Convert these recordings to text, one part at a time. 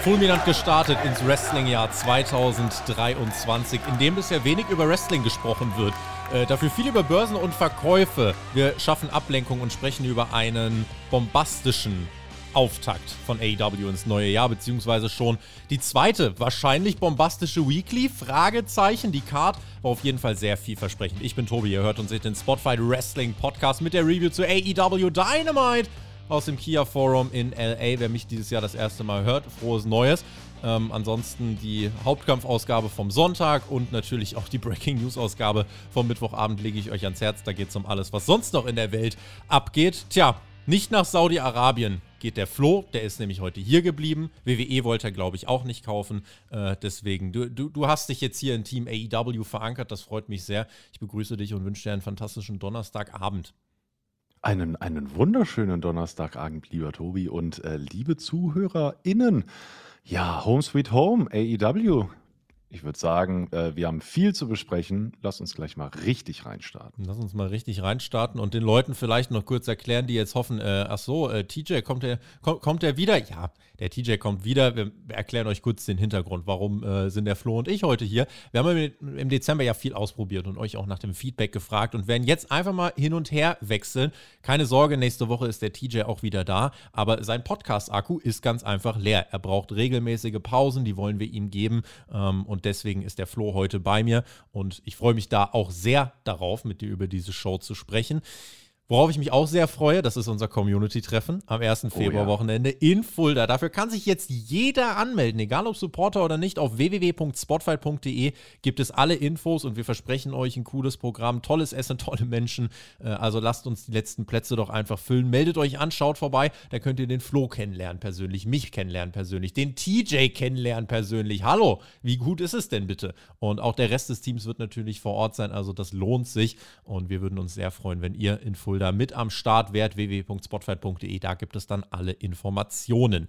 fulminant gestartet ins Wrestling-Jahr 2023, in dem bisher wenig über Wrestling gesprochen wird. Äh, dafür viel über Börsen und Verkäufe. Wir schaffen Ablenkung und sprechen über einen bombastischen Auftakt von AEW ins neue Jahr, beziehungsweise schon die zweite, wahrscheinlich bombastische Weekly. Fragezeichen. Die Card war auf jeden Fall sehr vielversprechend. Ich bin Tobi, ihr hört seht den Spotfight Wrestling Podcast mit der Review zu AEW Dynamite aus dem Kia Forum in LA. Wer mich dieses Jahr das erste Mal hört, frohes Neues. Ähm, ansonsten die Hauptkampfausgabe vom Sonntag und natürlich auch die Breaking News Ausgabe vom Mittwochabend lege ich euch ans Herz. Da geht es um alles, was sonst noch in der Welt abgeht. Tja, nicht nach Saudi-Arabien geht der Flo, der ist nämlich heute hier geblieben. WWE wollte er, glaube ich, auch nicht kaufen. Äh, deswegen, du, du, du hast dich jetzt hier in Team AEW verankert, das freut mich sehr. Ich begrüße dich und wünsche dir einen fantastischen Donnerstagabend. Einen, einen wunderschönen Donnerstagabend, lieber Tobi und äh, liebe ZuhörerInnen. Ja, Home Sweet Home, AEW. Ich würde sagen, äh, wir haben viel zu besprechen. Lass uns gleich mal richtig reinstarten. Lass uns mal richtig reinstarten und den Leuten vielleicht noch kurz erklären, die jetzt hoffen, äh, ach so, äh, TJ, kommt der, kommt, kommt der wieder? Ja, der TJ kommt wieder. Wir erklären euch kurz den Hintergrund. Warum äh, sind der Flo und ich heute hier? Wir haben im Dezember ja viel ausprobiert und euch auch nach dem Feedback gefragt und werden jetzt einfach mal hin und her wechseln. Keine Sorge, nächste Woche ist der TJ auch wieder da, aber sein Podcast-Akku ist ganz einfach leer. Er braucht regelmäßige Pausen, die wollen wir ihm geben ähm, und deswegen ist der Flo heute bei mir und ich freue mich da auch sehr darauf, mit dir über diese Show zu sprechen. Worauf ich mich auch sehr freue, das ist unser Community-Treffen am 1. Oh, Februarwochenende ja. in Fulda. Dafür kann sich jetzt jeder anmelden, egal ob Supporter oder nicht. Auf www.spotfight.de gibt es alle Infos und wir versprechen euch ein cooles Programm, tolles Essen, tolle Menschen. Äh, also lasst uns die letzten Plätze doch einfach füllen. Meldet euch an, schaut vorbei. Da könnt ihr den Flo kennenlernen persönlich, mich kennenlernen persönlich, den TJ kennenlernen persönlich. Hallo, wie gut ist es denn bitte? Und auch der Rest des Teams wird natürlich vor Ort sein. Also das lohnt sich und wir würden uns sehr freuen, wenn ihr in Fulda Fulda mit am Start wärt, www.spotfight.de. Da gibt es dann alle Informationen.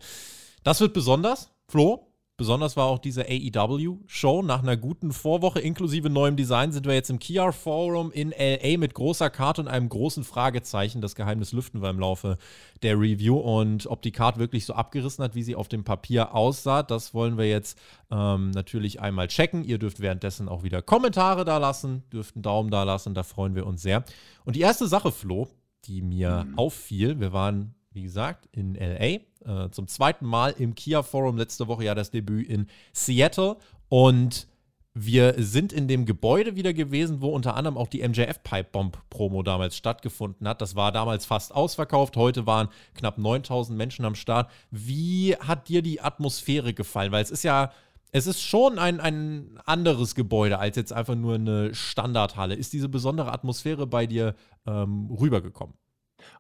Das wird besonders. Flo, Besonders war auch diese AEW-Show. Nach einer guten Vorwoche inklusive neuem Design sind wir jetzt im Kia Forum in LA mit großer Karte und einem großen Fragezeichen. Das Geheimnis lüften wir im Laufe der Review. Und ob die Karte wirklich so abgerissen hat, wie sie auf dem Papier aussah, das wollen wir jetzt ähm, natürlich einmal checken. Ihr dürft währenddessen auch wieder Kommentare da lassen, dürft einen Daumen da lassen, da freuen wir uns sehr. Und die erste Sache, Flo, die mir mhm. auffiel, wir waren wie gesagt, in LA. Äh, zum zweiten Mal im Kia Forum letzte Woche ja das Debüt in Seattle. Und wir sind in dem Gebäude wieder gewesen, wo unter anderem auch die MJF Pipe Bomb Promo damals stattgefunden hat. Das war damals fast ausverkauft. Heute waren knapp 9000 Menschen am Start. Wie hat dir die Atmosphäre gefallen? Weil es ist ja, es ist schon ein, ein anderes Gebäude als jetzt einfach nur eine Standardhalle. Ist diese besondere Atmosphäre bei dir ähm, rübergekommen?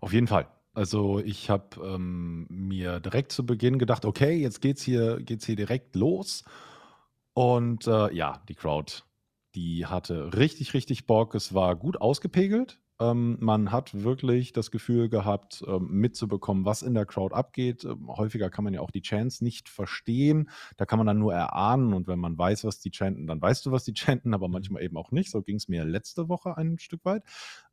Auf jeden Fall. Also, ich habe, ähm, mir direkt zu Beginn gedacht: „Okay, jetzt geht's hier geht's hier direkt los.“ Und, äh, ja, die Crowd, die hatte richtig, richtig Bock. Es war gut ausgepegelt. Ähm, man hat wirklich das Gefühl gehabt, ähm, mitzubekommen, was in der Crowd abgeht. Ähm, häufiger kann man ja auch die Chants nicht verstehen. Da kann man dann nur erahnen und wenn man weiß, was die chanten, dann weißt du, was die chanten, aber mhm. manchmal eben auch nicht. So ging es mir letzte Woche ein Stück weit.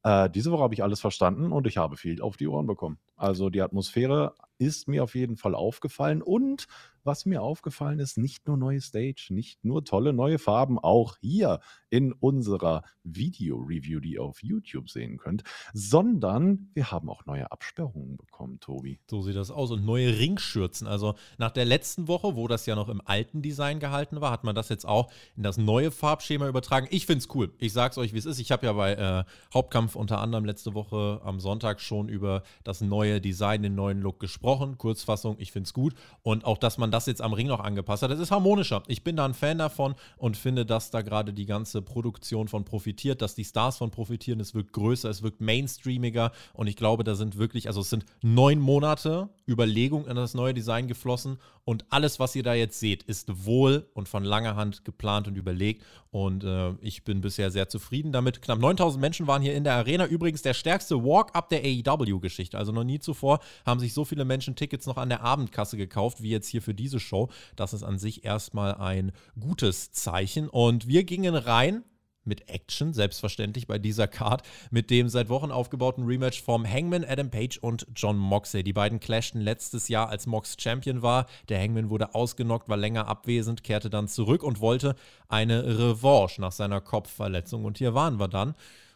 Äh, diese Woche habe ich alles verstanden und ich habe viel auf die Ohren bekommen. Also die Atmosphäre ist mir auf jeden Fall aufgefallen und was mir aufgefallen ist, nicht nur neue Stage, nicht nur tolle neue Farben, auch hier in unserer Video-Review, die ihr auf YouTube sehen könnt, sondern wir haben auch neue Absperrungen bekommen, Tobi. So sieht das aus und neue Ringschürzen. Also nach der letzten Woche, wo das ja noch im alten Design gehalten war, hat man das jetzt auch in das neue Farbschema übertragen. Ich finde es cool. Ich sage es euch, wie es ist. Ich habe ja bei äh, Hauptkampf unter anderem letzte Woche am Sonntag schon über das neue Design, den neuen Look gesprochen. Kurzfassung, ich finde es gut. Und auch, dass man das jetzt am Ring noch angepasst hat, das ist harmonischer. Ich bin da ein Fan davon und finde, dass da gerade die ganze Produktion von profitiert, dass die Stars von profitieren. Es wirkt größer, es wirkt mainstreamiger und ich glaube, da sind wirklich, also es sind neun Monate Überlegung in das neue Design geflossen und alles, was ihr da jetzt seht, ist wohl und von langer Hand geplant und überlegt und äh, ich bin bisher sehr zufrieden damit. Knapp 9000 Menschen waren hier in der Arena. Übrigens der stärkste Walk-up der AEW-Geschichte. Also noch nie zuvor haben sich so viele Menschen Tickets noch an der Abendkasse gekauft, wie jetzt hier für diese Show. Das ist an sich erstmal ein gutes Zeichen und wir gingen rein mit Action, selbstverständlich bei dieser Card, mit dem seit Wochen aufgebauten Rematch vom Hangman Adam Page und John Moxley. Die beiden clashten letztes Jahr, als Mox Champion war. Der Hangman wurde ausgenockt, war länger abwesend, kehrte dann zurück und wollte eine Revanche nach seiner Kopfverletzung. Und hier waren wir dann.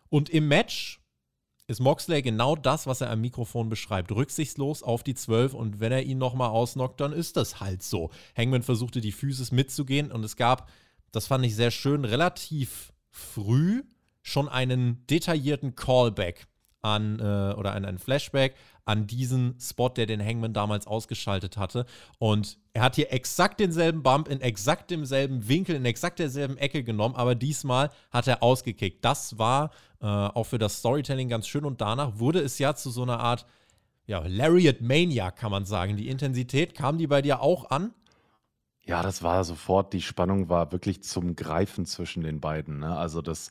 Und im Match ist Moxley genau das, was er am Mikrofon beschreibt. Rücksichtslos auf die 12 und wenn er ihn nochmal ausnockt, dann ist das halt so. Hangman versuchte die Physis mitzugehen und es gab, das fand ich sehr schön, relativ früh schon einen detaillierten Callback an äh, oder einen, Flashback an diesen Spot, der den Hangman damals ausgeschaltet hatte. Und er hat hier exakt denselben Bump in exakt demselben Winkel, in exakt derselben Ecke genommen, aber diesmal hat er ausgekickt. Das war äh, auch für das Storytelling ganz schön und danach wurde es ja zu so einer Art ja, Lariat Mania, kann man sagen. Die Intensität kam die bei dir auch an? Ja, das war sofort die Spannung war wirklich zum Greifen zwischen den beiden, ne? Also, das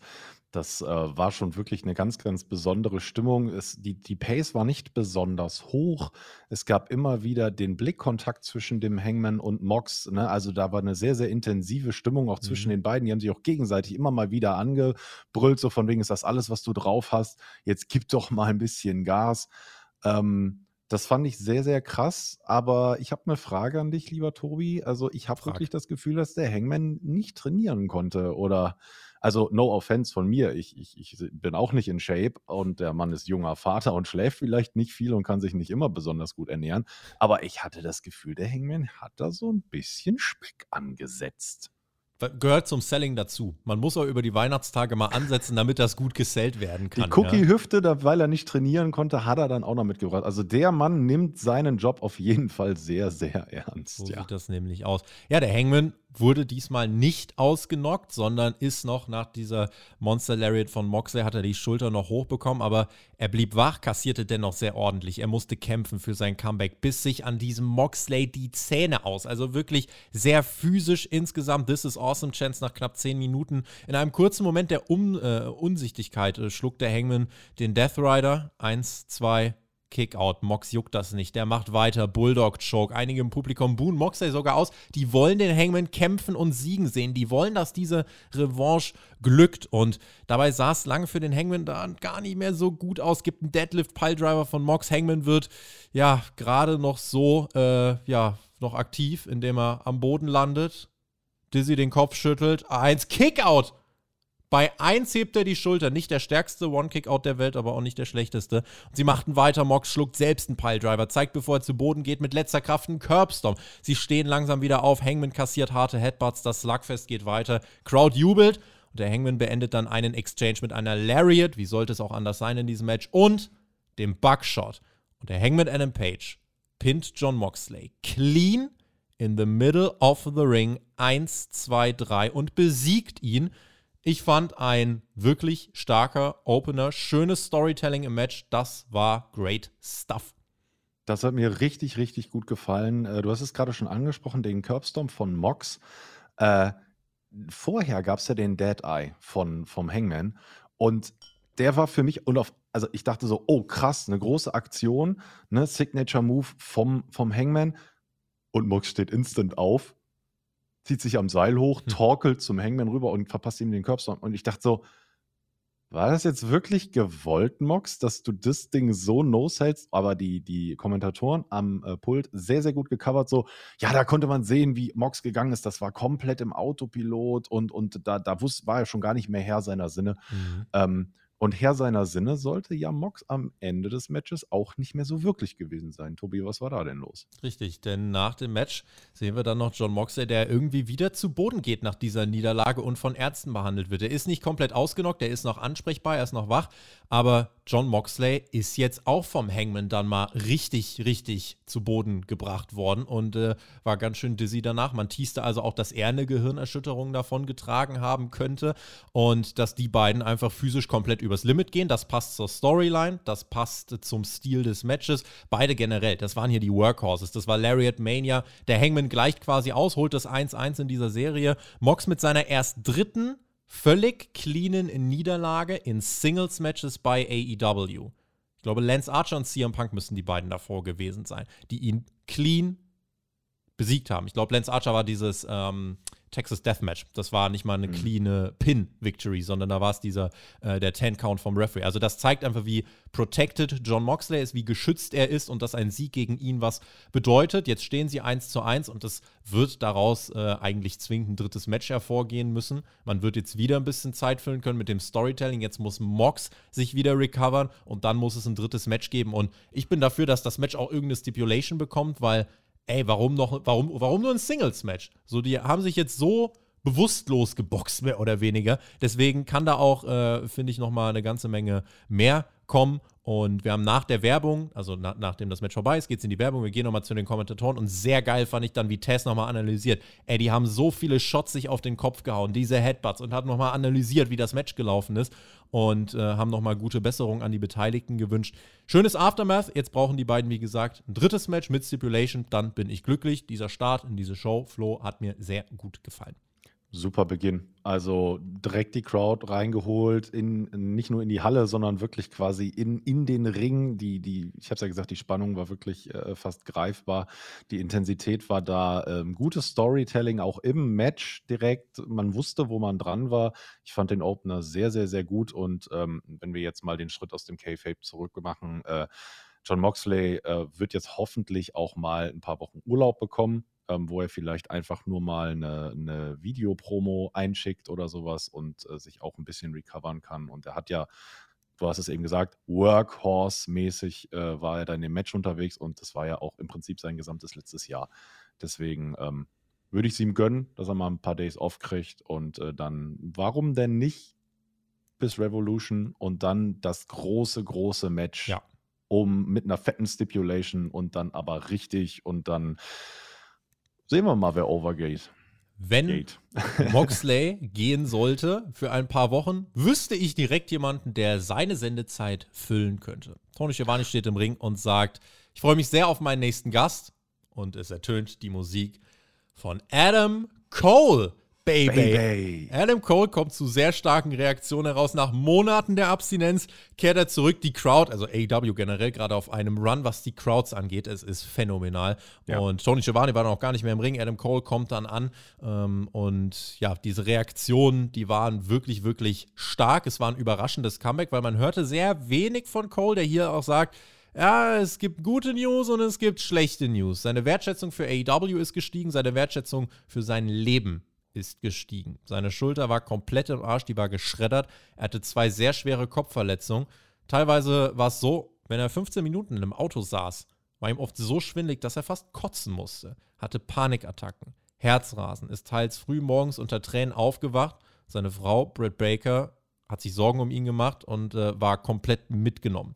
das, äh, war schon wirklich eine ganz, ganz besondere Stimmung. Es die die Pace war nicht besonders hoch. Es gab immer wieder den Blickkontakt zwischen dem Hangman und Mox, ne? Also, da war eine sehr, sehr intensive Stimmung auch zwischen Mhm. den beiden. Die haben sich auch gegenseitig immer mal wieder angebrüllt, so von wegen: „Ist das alles, was du drauf hast? Jetzt gib doch mal ein bisschen Gas.“ Ähm das fand ich sehr, sehr krass, aber ich habe eine Frage an dich, lieber Tobi. Also, ich habe wirklich das Gefühl, dass der Hangman nicht trainieren konnte oder also, no offense von mir, ich ich ich bin auch nicht in Shape und der Mann ist junger Vater und schläft vielleicht nicht viel und kann sich nicht immer besonders gut ernähren, aber ich hatte das Gefühl, der Hangman hat da so ein bisschen Speck angesetzt gehört zum Selling dazu. Man muss auch über die Weihnachtstage mal ansetzen, damit das gut gesellt werden kann. Die Cookie-Hüfte, ja. weil er nicht trainieren konnte, hat er dann auch noch mitgebracht. Also der Mann nimmt seinen Job auf jeden Fall sehr, sehr ernst. So ja. sieht das nämlich aus. Ja, der Hangman wurde diesmal nicht ausgenockt, sondern ist noch nach dieser Monster Lariat von Moxley, hat er die Schulter noch hochbekommen, aber er blieb wach, kassierte dennoch sehr ordentlich. Er musste kämpfen für sein Comeback, biss sich an diesem Moxley die Zähne aus. Also wirklich sehr physisch insgesamt. This is awesome Chance nach knapp 10 Minuten. In einem kurzen Moment der um äh, Unsichtigkeit äh, schluckt der Hangman den Death Rider. Eins, zwei, Kickout. Mox juckt das nicht. Der macht weiter. Bulldog Choke. Einige im Publikum buhen Moxley sogar aus. Die wollen den Hangman kämpfen und siegen sehen. Die wollen, dass diese Revanche glückt. Und dabei sah es lange für den Hangman da gar nicht mehr so gut aus. Gibt einen Deadlift Piledriver von Mox. Hangman wird ja gerade noch so äh, ja noch aktiv, indem er am Boden landet. Dizzy den Kopf schüttelt. Eins Kickout bei 1 hebt er die Schulter. Nicht der stärkste One-Kick-Out der Welt, aber auch nicht der schlechteste. Und sie machten weiter. Mox schluckt selbst einen Piledriver, zeigt, bevor er zu Boden geht, mit letzter Kraft einen Curbstorm. Sie stehen langsam wieder auf. Hangman kassiert harte Headbutts. Das Slugfest geht weiter. Crowd jubelt. Und der Hangman beendet dann einen Exchange mit einer Lariat. Wie sollte es auch anders sein in diesem Match? Und dem Buckshot. Und der Hangman Adam Page pinnt John Moxley clean in the middle of the ring 1, 2, 3 und besiegt ihn ich fand ein wirklich starker Opener, schönes Storytelling im Match. Das war great stuff. Das hat mir richtig, richtig gut gefallen. Äh, du hast es gerade schon angesprochen, den Curbstorm von Mox. Äh, vorher gab es ja den Dead Eye von, vom Hangman. Und der war für mich, und auf, also ich dachte so, oh krass, eine große Aktion, ne, Signature Move vom, vom Hangman. Und Mox steht instant auf, zieht sich am Seil hoch, hm. torkelt zum Hangman rüber und verpasst ihm den Curbstone. Und ich dachte so, war das jetzt wirklich gewollt, Mox, dass du das Ding so nose hältst? Aber die, die Kommentatoren am äh, Pult sehr, sehr gut gecovert. So, ja, da konnte man sehen, wie Mox gegangen ist. Das war komplett im Autopilot und, und da, da wusste, war er schon gar nicht mehr Herr seiner Sinne. Mhm. Ähm, und Herr seiner Sinne sollte ja Mox am Ende des Matches auch nicht mehr so wirklich gewesen sein. Tobi, was war da denn los? Richtig, denn nach dem Match sehen wir dann noch John Moxley, der irgendwie wieder zu Boden geht nach dieser Niederlage und von Ärzten behandelt wird. Er ist nicht komplett ausgenockt, er ist noch ansprechbar, er ist noch wach, aber John Moxley ist jetzt auch vom Hangman dann mal richtig, richtig zu Boden gebracht worden und äh, war ganz schön dizzy danach. Man teaste also auch, dass er eine Gehirnerschütterung davon getragen haben könnte und dass die beiden einfach physisch komplett über übers Limit gehen. Das passt zur Storyline, das passt zum Stil des Matches. Beide generell, das waren hier die Workhorses. Das war Lariat Mania. Der Hangman gleicht quasi aus, holt das 1-1 in dieser Serie. Mox mit seiner erst dritten völlig cleanen Niederlage in Singles-Matches bei AEW. Ich glaube, Lance Archer und CM Punk müssen die beiden davor gewesen sein, die ihn clean besiegt haben. Ich glaube, Lance Archer war dieses ähm, Texas Deathmatch. Das war nicht mal eine mhm. clean Pin-Victory, sondern da war es dieser, äh, der Ten-Count vom Referee. Also das zeigt einfach, wie protected John Moxley ist, wie geschützt er ist und dass ein Sieg gegen ihn was bedeutet. Jetzt stehen sie 1 zu 1 und es wird daraus äh, eigentlich zwingend ein drittes Match hervorgehen müssen. Man wird jetzt wieder ein bisschen Zeit füllen können mit dem Storytelling. Jetzt muss Mox sich wieder recovern und dann muss es ein drittes Match geben. Und ich bin dafür, dass das Match auch irgendeine Stipulation bekommt, weil ey, warum noch, warum, warum nur ein Singles-Match? So, die haben sich jetzt so bewusstlos geboxt, mehr oder weniger. Deswegen kann da auch, äh, finde ich, nochmal eine ganze Menge mehr kommen. Und wir haben nach der Werbung, also na, nachdem das Match vorbei ist, geht es in die Werbung. Wir gehen nochmal zu den Kommentatoren und sehr geil fand ich dann, wie Tess nochmal analysiert. Ey, die haben so viele Shots sich auf den Kopf gehauen, diese Headbutts und hat nochmal analysiert, wie das Match gelaufen ist und äh, haben nochmal gute Besserung an die Beteiligten gewünscht. Schönes Aftermath. Jetzt brauchen die beiden, wie gesagt, ein drittes Match mit Stipulation. Dann bin ich glücklich. Dieser Start in diese Show, Flo, hat mir sehr gut gefallen. Super Beginn. Also direkt die Crowd reingeholt, in, nicht nur in die Halle, sondern wirklich quasi in, in den Ring. Die, die, ich habe es ja gesagt, die Spannung war wirklich äh, fast greifbar. Die Intensität war da. Ähm, gutes Storytelling auch im Match direkt. Man wusste, wo man dran war. Ich fand den Opener sehr, sehr, sehr gut. Und ähm, wenn wir jetzt mal den Schritt aus dem K-Fape zurück machen, äh, John Moxley äh, wird jetzt hoffentlich auch mal ein paar Wochen Urlaub bekommen ähm, wo er vielleicht einfach nur mal eine, eine Videopromo einschickt oder sowas und äh, sich auch ein bisschen recovern kann. Und er hat ja, du hast es eben gesagt, Workhorse-mäßig äh, war er da in dem Match unterwegs und das war ja auch im Prinzip sein gesamtes letztes Jahr. Deswegen ähm, würde ich es ihm gönnen, dass er mal ein paar Days off kriegt und äh, dann, warum denn nicht bis Revolution und dann das große, große Match ja. um mit einer fetten Stipulation und dann aber richtig und dann Sehen wir mal, wer overgeht. Wenn Gate. Moxley gehen sollte für ein paar Wochen, wüsste ich direkt jemanden, der seine Sendezeit füllen könnte. Tony Schiavone steht im Ring und sagt: Ich freue mich sehr auf meinen nächsten Gast. Und es ertönt die Musik von Adam Cole. Baby. Baby. Adam Cole kommt zu sehr starken Reaktionen heraus. Nach Monaten der Abstinenz kehrt er zurück. Die Crowd, also AEW generell, gerade auf einem Run, was die Crowds angeht, es ist phänomenal. Ja. Und Tony Giovanni war noch gar nicht mehr im Ring. Adam Cole kommt dann an. Ähm, und ja, diese Reaktionen, die waren wirklich, wirklich stark. Es war ein überraschendes Comeback, weil man hörte sehr wenig von Cole, der hier auch sagt, ja, es gibt gute News und es gibt schlechte News. Seine Wertschätzung für AEW ist gestiegen, seine Wertschätzung für sein Leben ist gestiegen. Seine Schulter war komplett im Arsch, die war geschreddert. Er hatte zwei sehr schwere Kopfverletzungen. Teilweise war es so, wenn er 15 Minuten in einem Auto saß, war ihm oft so schwindlig, dass er fast kotzen musste. Hatte Panikattacken, Herzrasen, ist teils früh morgens unter Tränen aufgewacht. Seine Frau, Britt Baker, hat sich Sorgen um ihn gemacht und äh, war komplett mitgenommen.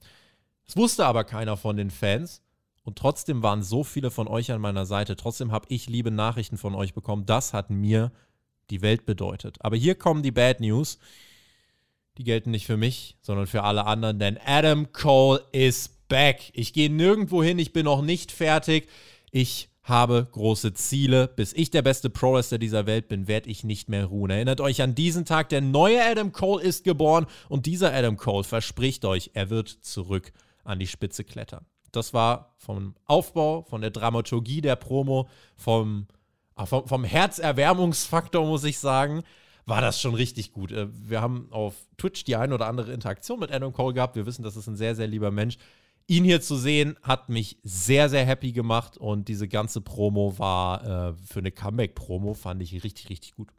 Es wusste aber keiner von den Fans. Und trotzdem waren so viele von euch an meiner Seite. Trotzdem habe ich liebe Nachrichten von euch bekommen. Das hat mir die Welt bedeutet. Aber hier kommen die Bad News. Die gelten nicht für mich, sondern für alle anderen, denn Adam Cole ist back. Ich gehe nirgendwo hin, ich bin noch nicht fertig. Ich habe große Ziele. Bis ich der beste Pro-Wrestler dieser Welt bin, werde ich nicht mehr ruhen. Erinnert euch an diesen Tag, der neue Adam Cole ist geboren und dieser Adam Cole verspricht euch, er wird zurück an die Spitze klettern. Das war vom Aufbau, von der Dramaturgie der Promo, vom Ah, vom, vom Herzerwärmungsfaktor, muss ich sagen, war das schon richtig gut. Äh, wir haben auf Twitch die eine oder andere Interaktion mit Adam Cole gehabt. Wir wissen, das ist ein sehr, sehr lieber Mensch. Ihn hier zu sehen, hat mich sehr, sehr happy gemacht und diese ganze Promo war äh, für eine Comeback-Promo, fand ich richtig, richtig gut.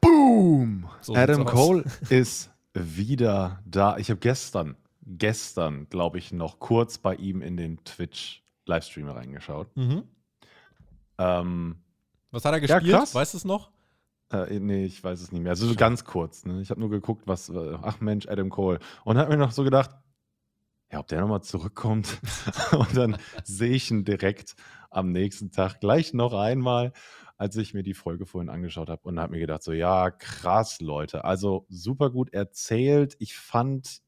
Boom! So Adam Cole ist wieder da. Ich habe gestern, gestern, glaube ich, noch kurz bei ihm in den Twitch-Livestream reingeschaut. Mhm. Ähm, was hat er gespielt? Ja, weißt du es noch? Äh, nee, ich weiß es nicht mehr. Also so ganz kurz. Ne? Ich habe nur geguckt, was, äh, ach Mensch, Adam Cole. Und habe mir noch so gedacht, ja, ob der nochmal zurückkommt. und dann sehe ich ihn direkt am nächsten Tag gleich noch einmal. als ich mir die Folge vorhin angeschaut habe und habe mir gedacht, so ja, krass, Leute. Also super gut erzählt. Ich fand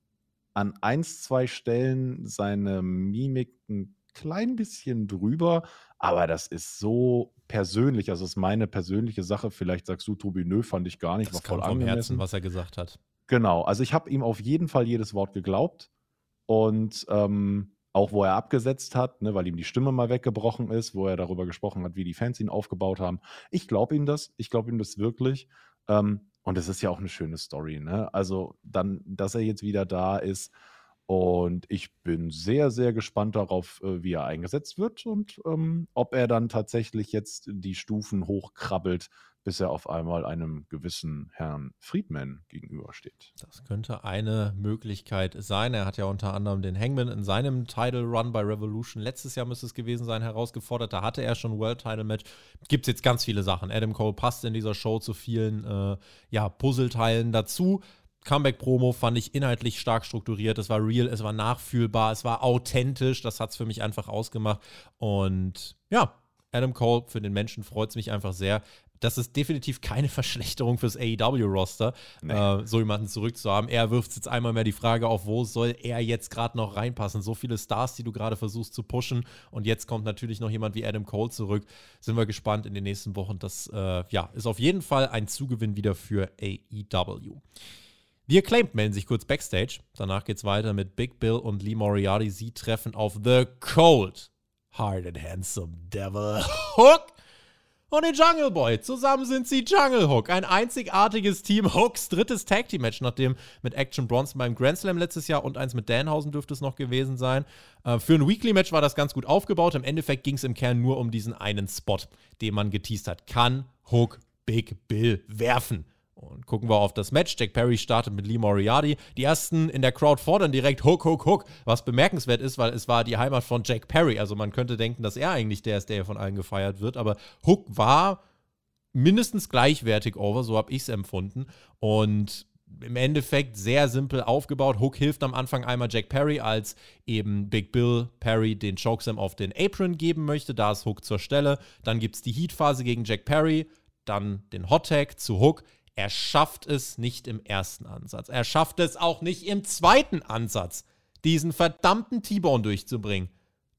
an eins, zwei Stellen seine Mimik ein klein bisschen drüber, aber das ist so persönlich. Also, das ist meine persönliche Sache. Vielleicht sagst du, Tobi, nö, fand ich gar nicht, Das war voll kam vom angemessen. Herzen, was er gesagt hat. Genau, also ich habe ihm auf jeden Fall jedes Wort geglaubt und ähm, auch wo er abgesetzt hat, ne, weil ihm die Stimme mal weggebrochen ist, wo er darüber gesprochen hat, wie die Fans ihn aufgebaut haben. Ich glaube ihm das, ich glaube ihm das wirklich. Ähm, und es ist ja auch eine schöne Story, ne? Also dann, dass er jetzt wieder da ist und ich bin sehr, sehr gespannt darauf, äh, wie er eingesetzt wird und ähm, ob er dann tatsächlich jetzt die Stufen hochkrabbelt, bis er auf einmal einem gewissen Herrn Friedman gegenübersteht. Das könnte eine Möglichkeit sein. Er hat ja unter anderem den Hangman in seinem Title Run bei Revolution letztes Jahr müsste es gewesen sein, herausgefordert. Da hatte er schon World Title Match. Gibt es jetzt ganz viele Sachen. Adam Cole passt in dieser Show zu vielen äh, ja, Puzzleteilen dazu. Comeback-Promo fand ich inhaltlich stark strukturiert. Es war real, es war nachfühlbar, es war authentisch. Das hat es für mich einfach ausgemacht. Und ja, Adam Cole, für den Menschen freut es mich einfach sehr. Das ist definitiv keine Verschlechterung fürs AEW-Roster, Nee. äh, so jemanden zurückzuhaben. Er wirft jetzt einmal mehr die Frage auf, wo soll er jetzt gerade noch reinpassen? So viele Stars, die du gerade versuchst zu pushen. Und jetzt kommt natürlich noch jemand wie Adam Cole zurück. Sind wir gespannt in den nächsten Wochen. Das äh, ja, ist auf jeden Fall ein Zugewinn wieder für AEW. Die Acclaimed melden sich kurz backstage. Danach geht's weiter mit Big Bill und Lee Moriarty. Sie treffen auf The Cold, Hard and Handsome Devil Hook und den Jungle Boy. Zusammen sind sie Jungle Hook. Ein einzigartiges Team. Hooks drittes Tag Team Match, nachdem mit Action Bronson beim Grand Slam letztes Jahr und eins mit Danhausen dürfte es noch gewesen sein. Äh, für ein Weekly Match war das ganz gut aufgebaut. Im Endeffekt ging es im Kern nur um diesen einen Spot, den man geteased hat. Kann Hook Big Bill werfen? Und gucken wir auf das Match. Jack Perry startet mit Lee Moriarty. Die ersten in der Crowd fordern direkt Hook, Hook, Hook. Was bemerkenswert ist, weil es war die Heimat von Jack Perry. Also man könnte denken, dass er eigentlich der ist, der von allen gefeiert wird. Aber Hook war mindestens gleichwertig over, so habe ich es empfunden. Und im Endeffekt sehr simpel aufgebaut. Hook hilft am Anfang einmal Jack Perry, als eben Big Bill Perry den Chokeslam auf den Apron geben möchte. Da ist Hook zur Stelle. Dann gibt es die Heat-Phase gegen Jack Perry. Dann den Hot Tag zu Hook. Er schafft es nicht im ersten Ansatz. Er schafft es auch nicht im zweiten Ansatz, diesen verdammten T-Bone durchzubringen.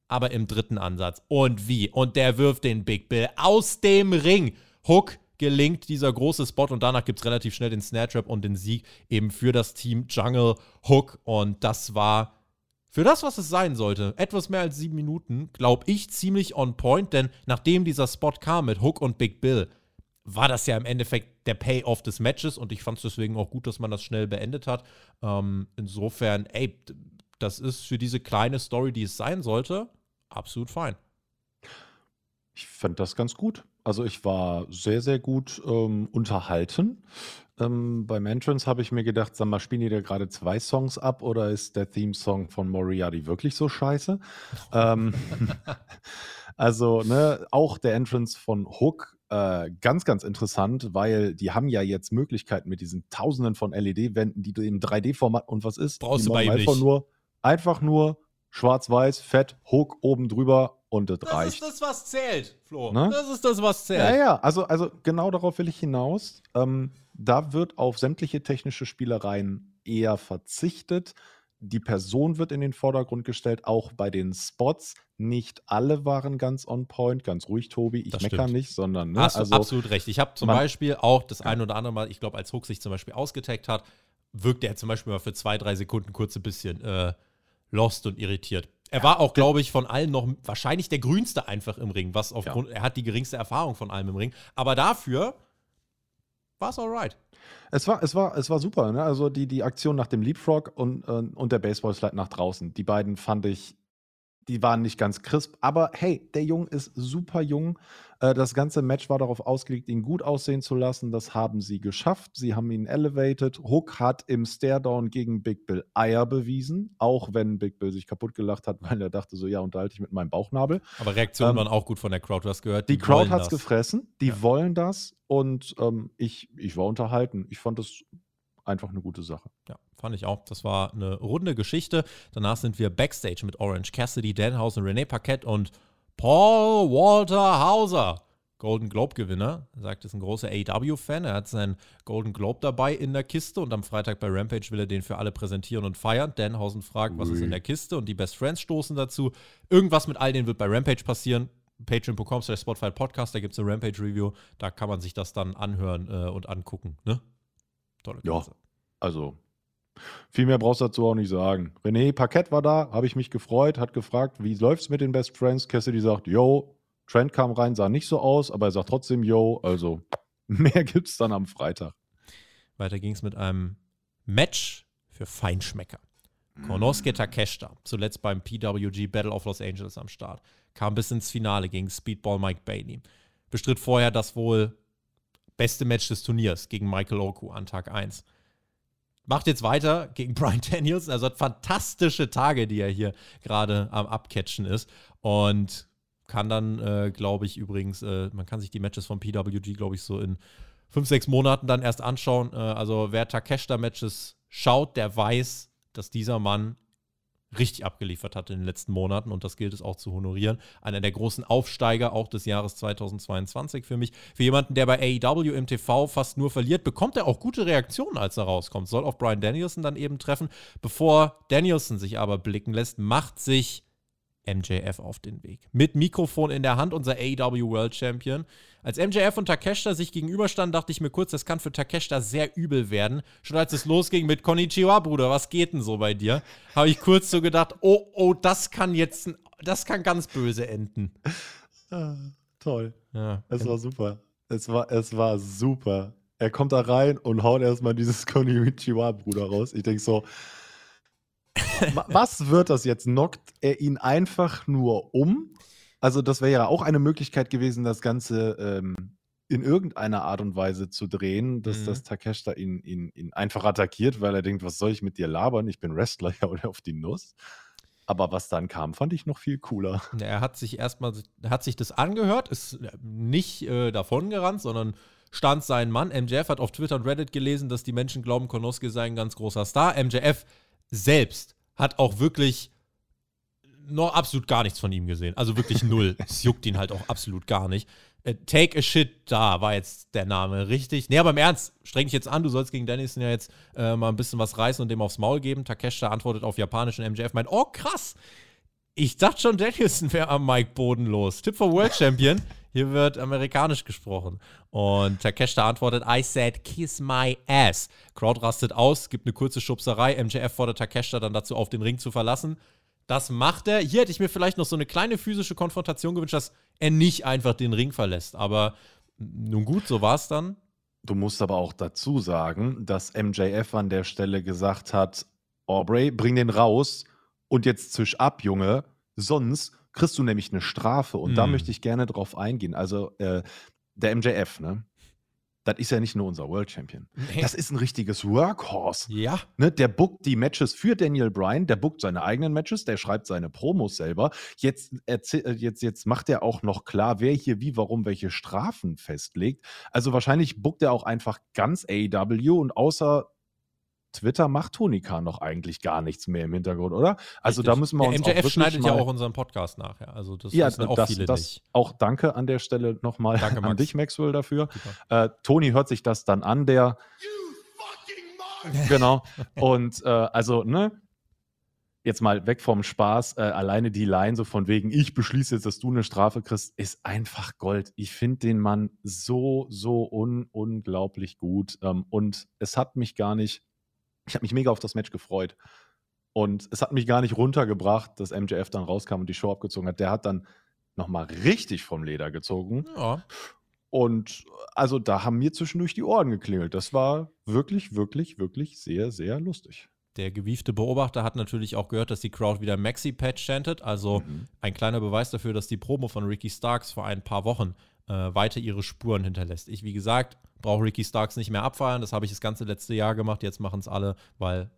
Aber im dritten Ansatz. Und wie? Und der wirft den Big Bill aus dem Ring. Hook gelingt dieser große Spot und danach gibt es relativ schnell den Snare Trap und den Sieg eben für das Team Jungle Hook. Und das war für das, was es sein sollte, etwas mehr als sieben Minuten, glaube ich, ziemlich on point, denn nachdem dieser Spot kam mit Hook und Big Bill, war das ja im Endeffekt der Payoff des Matches und ich fand es deswegen auch gut, dass man das schnell beendet hat. Ähm, insofern, ey, das ist für diese kleine Story, die es sein sollte, absolut fein. Ich fand das ganz gut. Also ich war sehr, sehr gut ähm, unterhalten. Ähm, beim Entrance habe ich mir gedacht, sag mal, spielen die da gerade zwei Songs ab oder ist der Theme-Song von Moriarty wirklich so scheiße? ähm, also, ne, auch der Entrance von Hook, äh, ganz, ganz interessant, weil die haben ja jetzt Möglichkeiten mit diesen Tausenden von LED-Wänden, die du im 3D-Format und was ist? Brauchst die du bei ihm einfach nicht. nur, einfach nur schwarz-weiß, fett, Hook oben drüber und das, Das reicht. ist das, was zählt, Flo. Ne? Das ist das, was zählt. Ja, ja, also, also genau darauf will ich hinaus. Ähm, da wird auf sämtliche technische Spielereien eher verzichtet. Die Person wird in den Vordergrund gestellt, auch bei den Spots. Nicht alle waren ganz on point, ganz ruhig, Tobi. Ich Das mecker stimmt. nicht, sondern ne, Hast du also, absolut recht. Ich habe zum man- Beispiel auch das ein oder andere Mal, ich glaube, als Hook sich zum Beispiel ausgetaggt hat, wirkte er zum Beispiel mal für zwei, drei Sekunden kurz ein bisschen äh, lost und irritiert. Er war auch, glaube ich, von allen noch wahrscheinlich der grünste einfach im Ring, was aufgrund, er hat die geringste Erfahrung von allem im Ring. Aber dafür war es alright. Es war, es war, es war super. Ne? Also die, die Aktion nach dem Leapfrog und, äh, und der Baseball-Slide nach draußen. Die beiden fand ich, die waren nicht ganz crisp. Aber hey, der Jung ist super jung. Äh, das ganze Match war darauf ausgelegt, ihn gut aussehen zu lassen. Das haben sie geschafft. Sie haben ihn elevated. Hook hat im Staredown gegen Big Bill Eier bewiesen. Auch wenn Big Bill sich kaputt gelacht hat, weil er dachte so, ja, unterhalte ich mit meinem Bauchnabel. Aber Reaktionen Ähm, waren auch gut von der Crowd. Du hast gehört, Die Crowd wollen hat es gefressen. Die Ja. wollen das. Und ähm, ich, ich war unterhalten. Ich fand das einfach eine gute Sache. Ja, fand ich auch. Das war eine runde Geschichte. Danach sind wir Backstage mit Orange Cassidy, Danhausen, René Paquette und Paul Walter Hauser. Golden Globe-Gewinner. Er sagt, er ist ein großer AEW-Fan. Er hat seinen Golden Globe dabei in der Kiste und am Freitag bei Rampage will er den für alle präsentieren und feiern. Danhausen fragt, was ist in der Kiste und die Best Friends stoßen dazu. Irgendwas mit all denen wird bei Rampage passieren. Patreon.com slash Spotify Podcast, da gibt es eine Rampage-Review. Da kann man sich das dann anhören äh, und angucken. Ne? Tolle Klasse. Ja, also viel mehr brauchst du dazu auch nicht sagen. René Parkett war da, habe ich mich gefreut, hat gefragt, wie läuft es mit den Best Friends? Cassidy sagt, yo, Trent kam rein, sah nicht so aus, aber er sagt trotzdem, yo, also mehr gibt es dann am Freitag. Weiter ging es mit einem Match für Feinschmecker. Konosuke Takeshita, zuletzt beim PWG Battle of Los Angeles am Start, kam bis ins Finale gegen Speedball Mike Bailey. Bestritt vorher das wohl beste Match des Turniers gegen Michael Oku an Tag 1 macht jetzt weiter gegen Brian Daniels. Also hat fantastische Tage, die er hier gerade am Abcatchen ist. Und kann dann, äh, glaube ich, übrigens, äh, man kann sich die Matches von PWG, glaube ich, so in fünf, sechs Monaten dann erst anschauen. Äh, also wer Takeshita-Matches schaut, der weiß, dass dieser Mann richtig abgeliefert hat in den letzten Monaten und das gilt es auch zu honorieren. Einer der großen Aufsteiger auch des Jahres 2022 für mich. Für jemanden, der bei AEW im TV fast nur verliert, bekommt er auch gute Reaktionen, als er rauskommt. Soll auf Brian Danielson dann eben treffen. Bevor Danielson sich aber blicken lässt, macht sich MJF auf den Weg. Mit Mikrofon in der Hand, unser AEW World Champion. Als MJF und Takeshita sich gegenüberstanden, dachte ich mir kurz, das kann für Takeshita sehr übel werden. Schon als es losging mit Konnichiwa, Bruder, was geht denn so bei dir? Habe ich kurz so gedacht, oh, oh, das kann jetzt, das kann ganz böse enden. Ah, toll. Ja. Es war super. Es war, es war super. Er kommt da rein und haut erstmal dieses Konnichiwa, Bruder, raus. Ich denke so, was wird das jetzt? Knockt er ihn einfach nur um? Also, das wäre ja auch eine Möglichkeit gewesen, das Ganze ähm, in irgendeiner Art und Weise zu drehen, dass mhm. das Takeshita ihn, ihn, ihn einfach attackiert, weil er denkt, was soll ich mit dir labern? Ich bin Wrestler, ja, oder auf die Nuss. Aber was dann kam, fand ich noch viel cooler. Er hat sich erstmal, hat sich das angehört, ist nicht äh, davongerannt, sondern stand sein Mann. MJF hat auf Twitter und Reddit gelesen, dass die Menschen glauben, Konosuke sei ein ganz großer Star. MJF selbst hat auch wirklich noch absolut gar nichts von ihm gesehen. Also wirklich null. es juckt ihn halt auch absolut gar nicht. Äh, Take a Shit da war jetzt der Name, richtig? Nee, aber im Ernst, streng dich jetzt an, du sollst gegen Dennison ja jetzt äh, mal ein bisschen was reißen und dem aufs Maul geben. Takeshita antwortet auf Japanisch und MJF meint, oh krass, ich dachte schon, Danielson wäre am Mike bodenlos. Tipp for World Champion. Hier wird amerikanisch gesprochen. Und Takeshita antwortet, I said kiss my ass. Crowd rastet aus, gibt eine kurze Schubserei. MJF fordert Takeshita dann dazu auf, den Ring zu verlassen. Das macht er. Hier hätte ich mir vielleicht noch so eine kleine physische Konfrontation gewünscht, dass er nicht einfach den Ring verlässt. Aber nun gut, so war es dann. Du musst aber auch dazu sagen, dass MJF an der Stelle gesagt hat, Aubrey, bring den raus und jetzt zisch ab, Junge. Sonst kriegst du nämlich eine Strafe. Und da mhm. möchte ich gerne drauf eingehen. Also, äh, der MJF, ne? Das ist ja nicht nur unser World Champion. Nee. Das ist ein richtiges Workhorse. Ja. Ne, der bookt die Matches für Daniel Bryan, der bookt seine eigenen Matches, der schreibt seine Promos selber. Jetzt, äh, jetzt, jetzt macht er auch noch klar, wer hier wie, warum, welche Strafen festlegt. Also wahrscheinlich bookt er auch einfach ganz AEW und außer Twitter macht Tony Khan noch eigentlich gar nichts mehr im Hintergrund, oder? Also Richtig. da müssen wir uns MJF auch wirklich schneidet mal, ja auch unseren Podcast nachher. Also das ja, wissen auch das, viele das, nicht. Auch danke an der Stelle nochmal an Max. dich, Maxwell, dafür. Äh, Tony hört sich das dann an, der genau. Und äh, also, ne? Jetzt mal weg vom Spaß, äh, alleine die Line so von wegen, ich beschließe jetzt, dass du eine Strafe kriegst, ist einfach Gold. Ich finde den Mann so, so un unglaublich gut. Ähm, und es hat mich gar nicht ich habe mich mega auf das Match gefreut. Und es hat mich gar nicht runtergebracht, dass MJF dann rauskam und die Show abgezogen hat. Der hat dann nochmal richtig vom Leder gezogen. Ja. Und also da haben mir zwischendurch die Ohren geklingelt. Das war wirklich, wirklich, wirklich sehr, sehr lustig. Der gewiefte Beobachter hat natürlich auch gehört, dass die Crowd wieder Maxi-Patch chantet. Also mhm. ein kleiner Beweis dafür, dass die Promo von Ricky Starks vor ein paar Wochen äh, weiter ihre Spuren hinterlässt. Ich, wie gesagt, brauche Ricky Starks nicht mehr abfeiern. Das habe ich das ganze letzte Jahr gemacht. Jetzt machen es alle, weil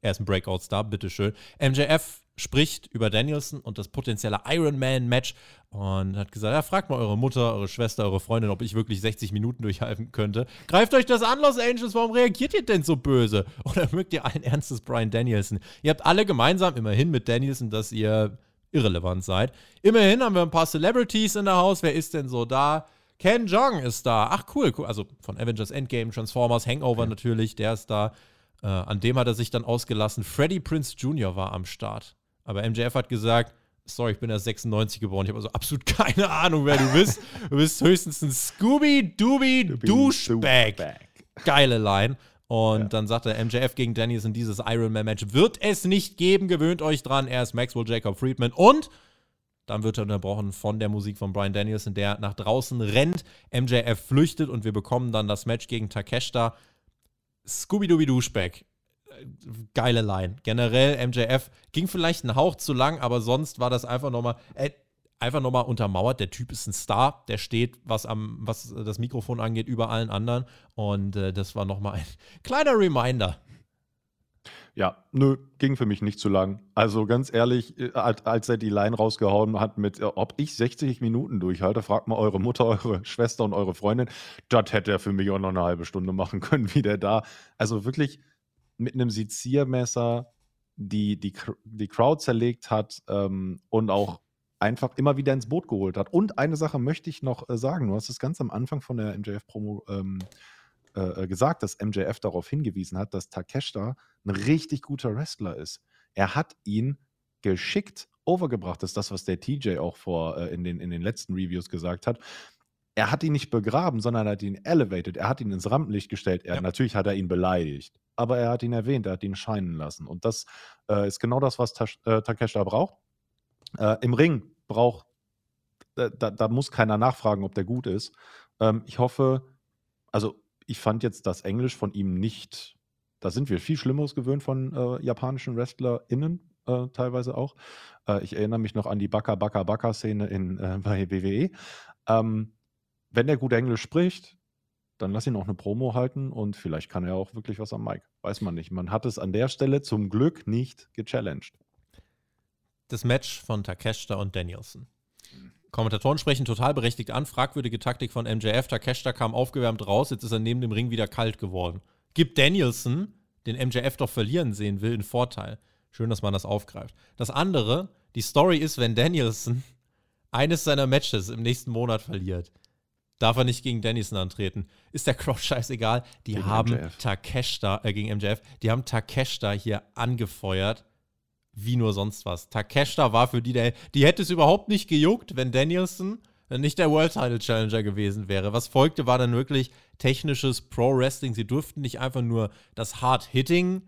er ist ein Breakout-Star, bitteschön. MJF spricht über Danielson und das potenzielle Iron Man-Match und hat gesagt: Ja, fragt mal eure Mutter, eure Schwester, eure Freundin, ob ich wirklich 60 Minuten durchhalten könnte. Greift euch das an, Los Angeles, warum reagiert ihr denn so böse? Oder mögt ihr allen Ernstes Brian Danielson? Ihr habt alle gemeinsam, immerhin mit Danielson, dass ihr irrelevant seid. Immerhin haben wir ein paar Celebrities in der Haus. Wer ist denn so da? Ken Jong ist da. Ach, cool, cool. Also von Avengers Endgame, Transformers, Hangover okay. natürlich, der ist da. Äh, an dem hat er sich dann ausgelassen. Freddie Prince Jr. war am Start. Aber MJF hat gesagt, sorry, ich bin erst 96 geboren. Ich habe also absolut keine Ahnung, wer du bist. du bist höchstens ein Scooby-Dooby-Douchebag. Geile Line. Und ja. dann sagte MJF gegen Dennis in dieses Iron Man Match wird es nicht geben. Gewöhnt euch dran. Er ist Maxwell Jacob Friedman. Und dann wird er unterbrochen von der Musik von Brian Danielson, der nach draußen rennt. MJF flüchtet und wir bekommen dann das Match gegen Takeshita. Scooby-Dooby-Douchebag geile Line. Generell, MJF ging vielleicht einen Hauch zu lang, aber sonst war das einfach nochmal, äh, einfach nochmal untermauert. Der Typ ist ein Star, der steht, was, am, was das Mikrofon angeht, über allen anderen. Und äh, das war nochmal ein kleiner Reminder. Ja, nö, ging für mich nicht zu lang. Also ganz ehrlich, äh, als er die Line rausgehauen hat mit, äh, ob ich 60 Minuten durchhalte, fragt mal eure Mutter, eure Schwester und eure Freundin. Das hätte er für mich auch noch eine halbe Stunde machen können, wie der da. Also wirklich, mit einem Seziermesser die, die, die Crowd zerlegt hat ähm, und auch einfach immer wieder ins Boot geholt hat. Und eine Sache möchte ich noch äh, sagen. Du hast es ganz am Anfang von der MJF-Promo ähm, äh, gesagt, dass MJF darauf hingewiesen hat, dass Takeshita ein richtig guter Wrestler ist. Er hat ihn geschickt overgebracht. Das ist das, was der TJ auch vor äh, in, den, in den letzten Reviews gesagt hat. Er hat ihn nicht begraben, sondern er hat ihn elevated. Er hat ihn ins Rampenlicht gestellt. Er, ja. Natürlich hat er ihn beleidigt aber er hat ihn erwähnt, er hat ihn scheinen lassen. Und das äh, ist genau das, was Tash, äh, Takeshita braucht. Äh, Im Ring braucht, da, da, muss keiner nachfragen, ob der gut ist. Ähm, ich hoffe, also ich fand jetzt das Englisch von ihm nicht, da sind wir viel Schlimmeres gewöhnt von äh, japanischen WrestlerInnen, äh, teilweise auch. Äh, ich erinnere mich noch an die Baka Baka Baka Szene in, äh, bei WWE. Ähm, wenn er gut Englisch spricht, dann lass ihn auch eine Promo halten und vielleicht kann er auch wirklich was am Mike. Weiß man nicht. Man hat es an der Stelle zum Glück nicht gechallenged. Das Match von Takeshita und Danielson. Kommentatoren sprechen total berechtigt an. Fragwürdige Taktik von MJF. Takeshita kam aufgewärmt raus. Jetzt ist er neben dem Ring wieder kalt geworden. Gibt Danielson, den MJF doch verlieren sehen will, einen Vorteil. Schön, dass man das aufgreift. Das andere, die Story ist, wenn Danielson eines seiner Matches im nächsten Monat verliert, darf er nicht gegen Dennison antreten. Ist der Crowd scheißegal. Die gegen haben MJF. Takeshita, äh, gegen MJF, die haben Takeshita hier angefeuert, wie nur sonst was. Takeshita war für die, der, die hätte es überhaupt nicht gejuckt, wenn Danielson nicht der World Title Challenger gewesen wäre. Was folgte, war dann wirklich technisches Pro Wrestling. Sie durften nicht einfach nur das Hard Hitting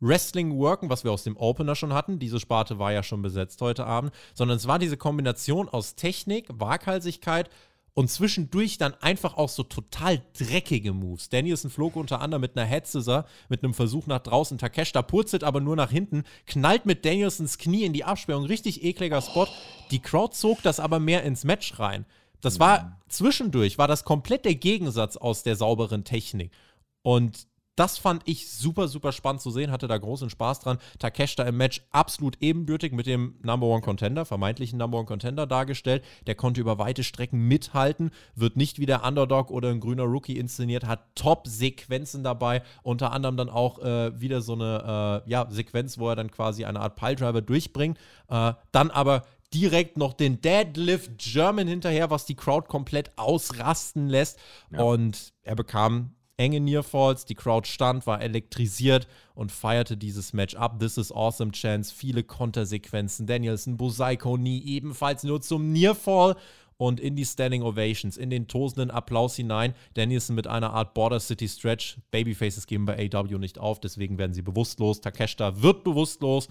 Wrestling worken, was wir aus dem Opener schon hatten. Diese Sparte war ja schon besetzt heute Abend, sondern es war diese Kombination aus Technik, Waghalsigkeit und zwischendurch dann einfach auch so total dreckige Moves. Danielson flog unter anderem mit einer Head Scissor, mit einem Versuch nach draußen. Takeshita purzelt aber nur nach hinten, knallt mit Danielsons Knie in die Absperrung. Richtig ekliger Spot. Die Crowd zog das aber mehr ins Match rein. Das war zwischendurch, war das komplett der Gegensatz aus der sauberen Technik. Und das fand ich super, super spannend zu sehen, hatte da großen Spaß dran. Takeshita im Match absolut ebenbürtig mit dem Number One Contender, vermeintlichen Number One Contender dargestellt. Der konnte über weite Strecken mithalten, wird nicht wie der Underdog oder ein grüner Rookie inszeniert, hat Top-Sequenzen dabei, unter anderem dann auch äh, wieder so eine äh, ja, Sequenz, wo er dann quasi eine Art Piledriver durchbringt. Äh, dann aber direkt noch den Deadlift German hinterher, was die Crowd komplett ausrasten lässt. Ja. Und er bekam enge Nearfalls, die Crowd stand, war elektrisiert und feierte dieses Match ab. This is awesome Chance, viele Kontersequenzen. Danielson, Busaiko nie ebenfalls nur zum Nearfall und in die Standing Ovations, in den tosenden Applaus hinein. Danielson mit einer Art Border City Stretch. Babyfaces geben bei AW nicht auf, deswegen werden sie bewusstlos. Takeshita wird bewusstlos.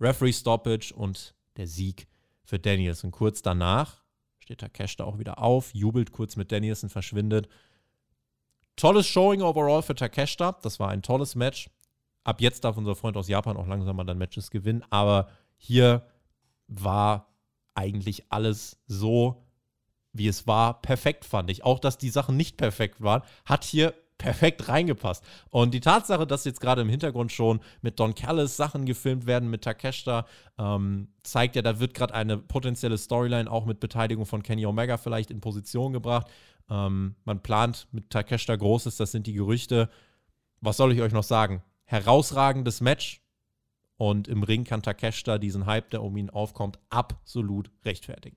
Referee Stoppage und der Sieg für Danielson. Kurz danach steht Takeshita auch wieder auf, jubelt kurz mit Danielson, verschwindet tolles Showing overall für Takeshita. Das war ein tolles Match. Ab jetzt darf unser Freund aus Japan auch langsam mal dann Matches gewinnen. Aber hier war eigentlich alles so, wie es war, perfekt, fand ich. Auch, dass die Sachen nicht perfekt waren, hat hier perfekt reingepasst. Und die Tatsache, dass jetzt gerade im Hintergrund schon mit Don Callis Sachen gefilmt werden, mit Takeshita, ähm, zeigt ja, da wird gerade eine potenzielle Storyline auch mit Beteiligung von Kenny Omega vielleicht in Position gebracht. Ähm, man plant mit Takeshita Großes, das sind die Gerüchte. Was soll ich euch noch sagen? Herausragendes Match. Und im Ring kann Takeshita diesen Hype, der um ihn aufkommt, absolut rechtfertigen.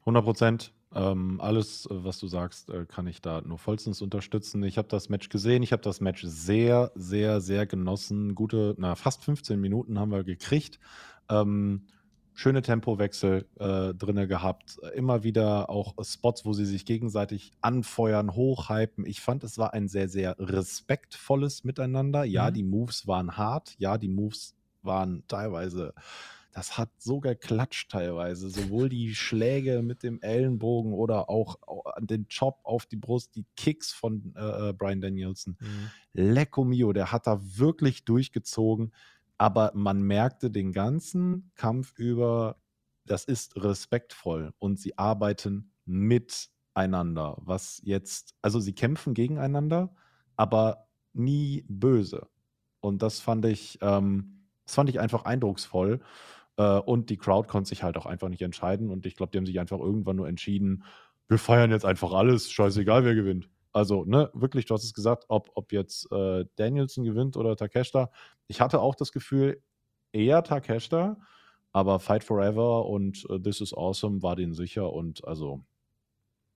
100 Prozent. Ähm, alles, äh, was du sagst, äh, kann ich da nur vollstens unterstützen. Ich habe das Match gesehen, ich habe das Match sehr, sehr, sehr genossen. Gute, na, fast 15 Minuten haben wir gekriegt. Ähm, schöne Tempowechsel äh, drinne gehabt. Immer wieder auch Spots, wo sie sich gegenseitig anfeuern, hochhypen. Ich fand, es war ein sehr, sehr respektvolles Miteinander. Ja, Mhm. die Moves waren hart. Ja, die Moves waren teilweise, das hat so geklatscht teilweise. Sowohl die Schläge mit dem Ellenbogen oder auch den Chop auf die Brust, die Kicks von äh, äh, Brian Danielson. Mhm. Lecco mio, der hat da wirklich durchgezogen. Aber man merkte den ganzen Kampf über, das ist respektvoll und sie arbeiten miteinander. Was jetzt, also sie kämpfen gegeneinander, aber nie böse. Und das fand ich, ähm, das fand ich einfach eindrucksvoll. Äh, und die Crowd konnte sich halt auch einfach nicht entscheiden. Und ich glaube, die haben sich einfach irgendwann nur entschieden, wir feiern jetzt einfach alles, scheißegal, wer gewinnt. Also, ne, wirklich, du hast es gesagt, ob, ob jetzt äh, Danielson gewinnt oder Takeshita. Ich hatte auch das Gefühl, eher Takeshita, aber Fight Forever und äh, This is Awesome war denen sicher. Und also,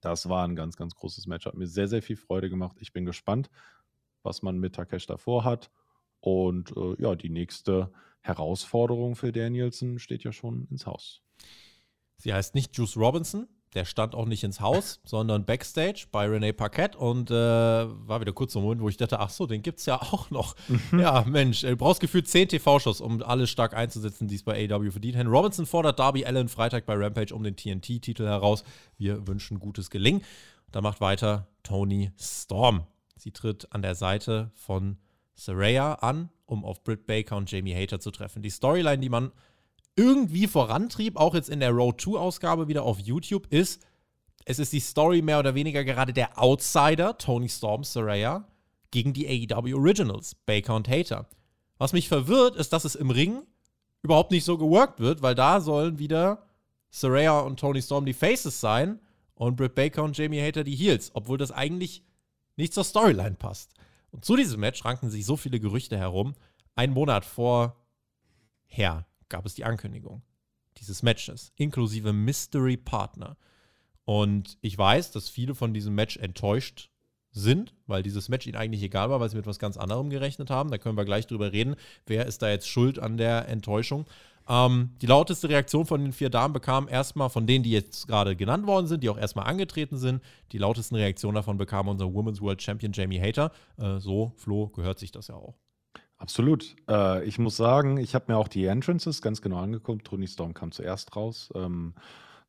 das war ein ganz, ganz großes Match. Hat mir sehr, sehr viel Freude gemacht. Ich bin gespannt, was man mit Takeshita vorhat. Und äh, ja, die nächste Herausforderung für Danielson steht ja schon ins Haus. Sie heißt nicht Juice Robinson, der stand auch nicht ins Haus, sondern Backstage bei Renee Paquette und äh, war wieder kurz so ein Moment, wo ich dachte, ach so, den gibt's ja auch noch. Ja, Mensch, du brauchst gefühlt 10 TV-Shows, um alles stark einzusetzen, die es bei AW verdient. Hen Robinson fordert Darby Allen Freitag bei Rampage um den TNT-Titel heraus. Wir wünschen gutes Gelingen. Da macht weiter Tony Storm. Sie tritt an der Seite von Saraya an, um auf Britt Baker und Jamie Hater zu treffen. Die Storyline, die man irgendwie vorantrieb, auch jetzt in der Road 2 Ausgabe wieder auf YouTube, ist, es ist die Story mehr oder weniger gerade der Outsider, Tony Storm, Saraya, gegen die AEW Originals, Baker und Hater. Was mich verwirrt, ist, dass es im Ring überhaupt nicht so geworkt wird, weil da sollen wieder Saraya und Tony Storm die Faces sein und Britt Baker und Jamie Hater die Heels, obwohl das eigentlich nicht zur Storyline passt. Und zu diesem Match ranken sich so viele Gerüchte herum. Ein Monat vorher gab es die Ankündigung dieses Matches, inklusive Mystery Partner. Und ich weiß, dass viele von diesem Match enttäuscht sind, weil dieses Match ihnen eigentlich egal war, weil sie mit was ganz anderem gerechnet haben. Da können wir gleich drüber reden, wer ist da jetzt schuld an der Enttäuschung. Ähm, die lauteste Reaktion von den vier Damen bekam erstmal von denen, die jetzt gerade genannt worden sind, die auch erstmal angetreten sind. Die lautesten Reaktionen davon bekam unser Women's World Champion Jamie Hater. Äh, so, Flo, gehört sich das ja auch. Absolut. Äh, ich muss sagen, ich habe mir auch die Entrances ganz genau angeguckt. Tony Storm kam zuerst raus. Ähm,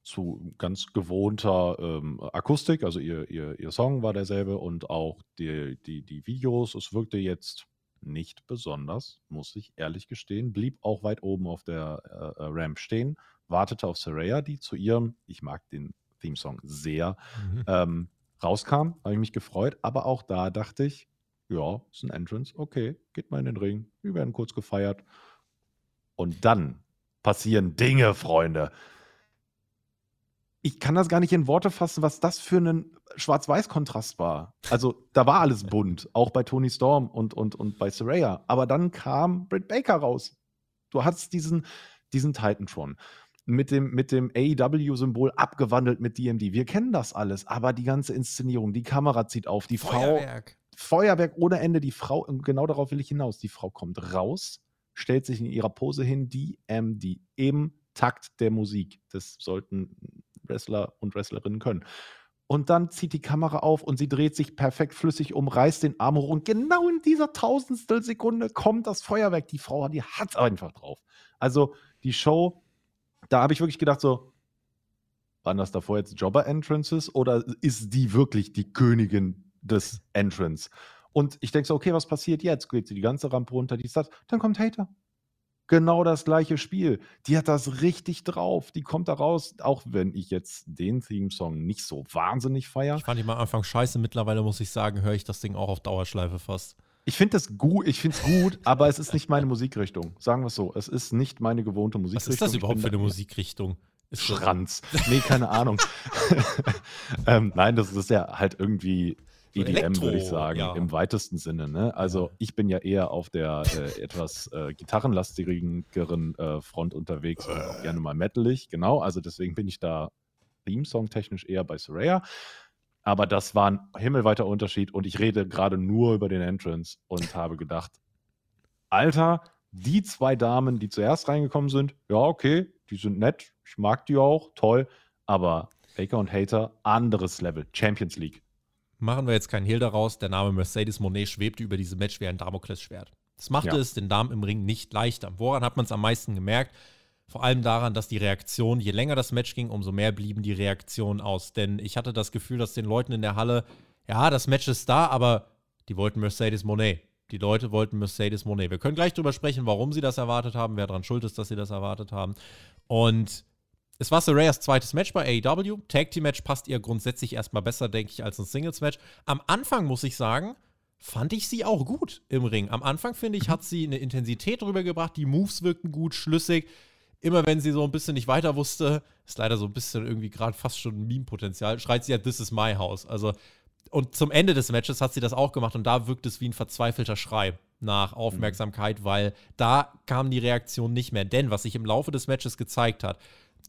zu ganz gewohnter ähm, Akustik, also ihr, ihr, ihr Song war derselbe und auch die, die, die Videos. Es wirkte jetzt nicht besonders, muss ich ehrlich gestehen. Blieb auch weit oben auf der äh, äh, Ramp stehen, wartete auf Saraya, die zu ihrem, ich mag den Theme-Song sehr, Mhm. ähm, rauskam. Habe ich mich gefreut, aber auch da dachte ich, ja, ist ein Entrance, okay, geht mal in den Ring, wir werden kurz gefeiert. Und dann passieren Dinge, Freunde. Ich kann das gar nicht in Worte fassen, was das für ein Schwarz-Weiß-Kontrast war. Also, da war alles bunt, auch bei Tony Storm und, und, und bei Saraya. Aber dann kam Britt Baker raus. Du hattest diesen, diesen Titantron mit dem, mit dem AEW-Symbol abgewandelt mit DMD. Wir kennen das alles, aber die ganze Inszenierung, die Kamera zieht auf, die Frau, Feuerwerk. Feuerwerk ohne Ende, die Frau, genau darauf will ich hinaus. Die Frau kommt raus, stellt sich in ihrer Pose hin, DMD, im Takt der Musik. Das sollten Wrestler und Wrestlerinnen können. Und dann zieht die Kamera auf und sie dreht sich perfekt flüssig um, reißt den Arm hoch und genau in dieser tausendstel Sekunde kommt das Feuerwerk. Die Frau, die hat einfach drauf. Also die Show, da habe ich wirklich gedacht so, waren das davor jetzt Jobber-Entrances oder ist die wirklich die Königin des Entrance? Und ich denke so, okay, was passiert jetzt? Geht sie die ganze Rampe runter, die sagt, dann kommt Hater. Genau das gleiche Spiel. Die hat das richtig drauf. Die kommt da raus, auch wenn ich jetzt den Theme-Song nicht so wahnsinnig feiere. Ich fand ihn am Anfang scheiße. Mittlerweile muss ich sagen, höre ich das Ding auch auf Dauerschleife fast. Ich finde das gut, ich finde es gut, aber es ist nicht meine Musikrichtung. Sagen wir es so. Es ist nicht meine gewohnte Was Musikrichtung. ist das überhaupt für eine Musikrichtung? Ist Schranz. Nee, keine Ahnung. ähm, nein, das ist ja halt irgendwie EDM, würde ich Elektro, sagen, ja. im weitesten Sinne. Ne? Also ich bin ja eher auf der äh, etwas äh, gitarrenlastigeren äh, Front unterwegs und auch gerne mal metalig, genau. Also deswegen bin ich da Theme-Song technisch eher bei Soraya. Aber das war ein himmelweiter Unterschied und ich rede gerade nur über den Entrance und habe gedacht, Alter, die zwei Damen, die zuerst reingekommen sind, ja, okay, die sind nett, ich mag die auch, toll, aber Baker und Hater, anderes Level, Champions League. Machen wir jetzt keinen Hehl daraus, der Name Mercedes Monet schwebte über diesem Match wie ein Damoklesschwert. Das machte ja. es den Damen im Ring nicht leichter. Woran hat man es am meisten gemerkt? Vor allem daran, dass die Reaktion, je länger das Match ging, umso mehr blieben die Reaktionen aus. Denn ich hatte das Gefühl, dass den Leuten in der Halle, ja, das Match ist da, aber die wollten Mercedes Monet. Die Leute wollten Mercedes Monet. Wir können gleich darüber sprechen, warum sie das erwartet haben, wer daran schuld ist, dass sie das erwartet haben. Und es war Sarayas zweites Match bei AEW. Tag Team Match passt ihr grundsätzlich erstmal besser, denke ich, als ein Singles Match. Am Anfang muss ich sagen, fand ich sie auch gut im Ring. Am Anfang, finde ich, hat sie eine Intensität rübergebracht. Die Moves wirkten gut, schlüssig immer wenn sie so ein bisschen nicht weiter wusste, ist leider so ein bisschen irgendwie gerade fast schon ein Meme-Potenzial, schreit sie ja, this is my house. Also, und zum Ende des Matches hat sie das auch gemacht und da wirkt es wie ein verzweifelter Schrei nach Aufmerksamkeit, mhm. weil da kam die Reaktion nicht mehr. Denn was sich im Laufe des Matches gezeigt hat,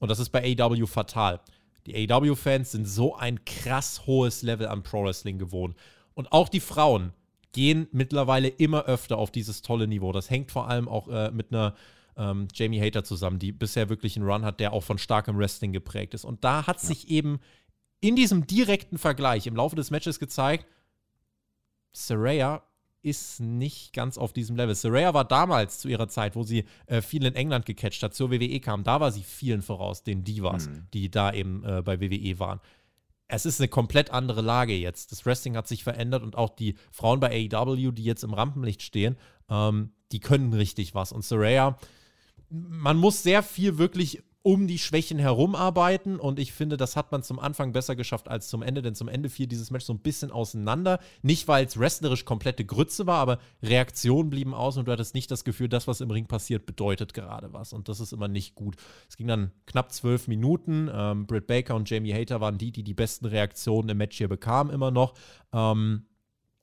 und das ist bei AW fatal, die AW-Fans sind so ein krass hohes Level an Pro-Wrestling gewohnt. Und auch die Frauen gehen mittlerweile immer öfter auf dieses tolle Niveau. Das hängt vor allem auch äh, mit einer ähm, Jamie Hater zusammen, die bisher wirklich einen Run hat, der auch von starkem Wrestling geprägt ist. Und da hat ja. sich eben in diesem direkten Vergleich im Laufe des Matches gezeigt, Saraya ist nicht ganz auf diesem Level. Saraya war damals zu ihrer Zeit, wo sie äh, viel in England gecatcht hat, zur WWE kam, da war sie vielen voraus, den Divas, mhm. die da eben äh, bei WWE waren. Es ist eine komplett andere Lage jetzt. Das Wrestling hat sich verändert und auch die Frauen bei AEW, die jetzt im Rampenlicht stehen, ähm, die können richtig was. Und Saraya, man muss sehr viel wirklich um die Schwächen herumarbeiten und ich finde, das hat man zum Anfang besser geschafft als zum Ende, denn zum Ende fiel dieses Match so ein bisschen auseinander. Nicht, weil es wrestlerisch komplette Grütze war, aber Reaktionen blieben aus und du hattest nicht das Gefühl, das, was im Ring passiert, bedeutet gerade was und das ist immer nicht gut. Es ging dann knapp zwölf Minuten. Ähm, Britt Baker und Jamie Hater waren die, die die besten Reaktionen im Match hier bekamen, immer noch. Ähm,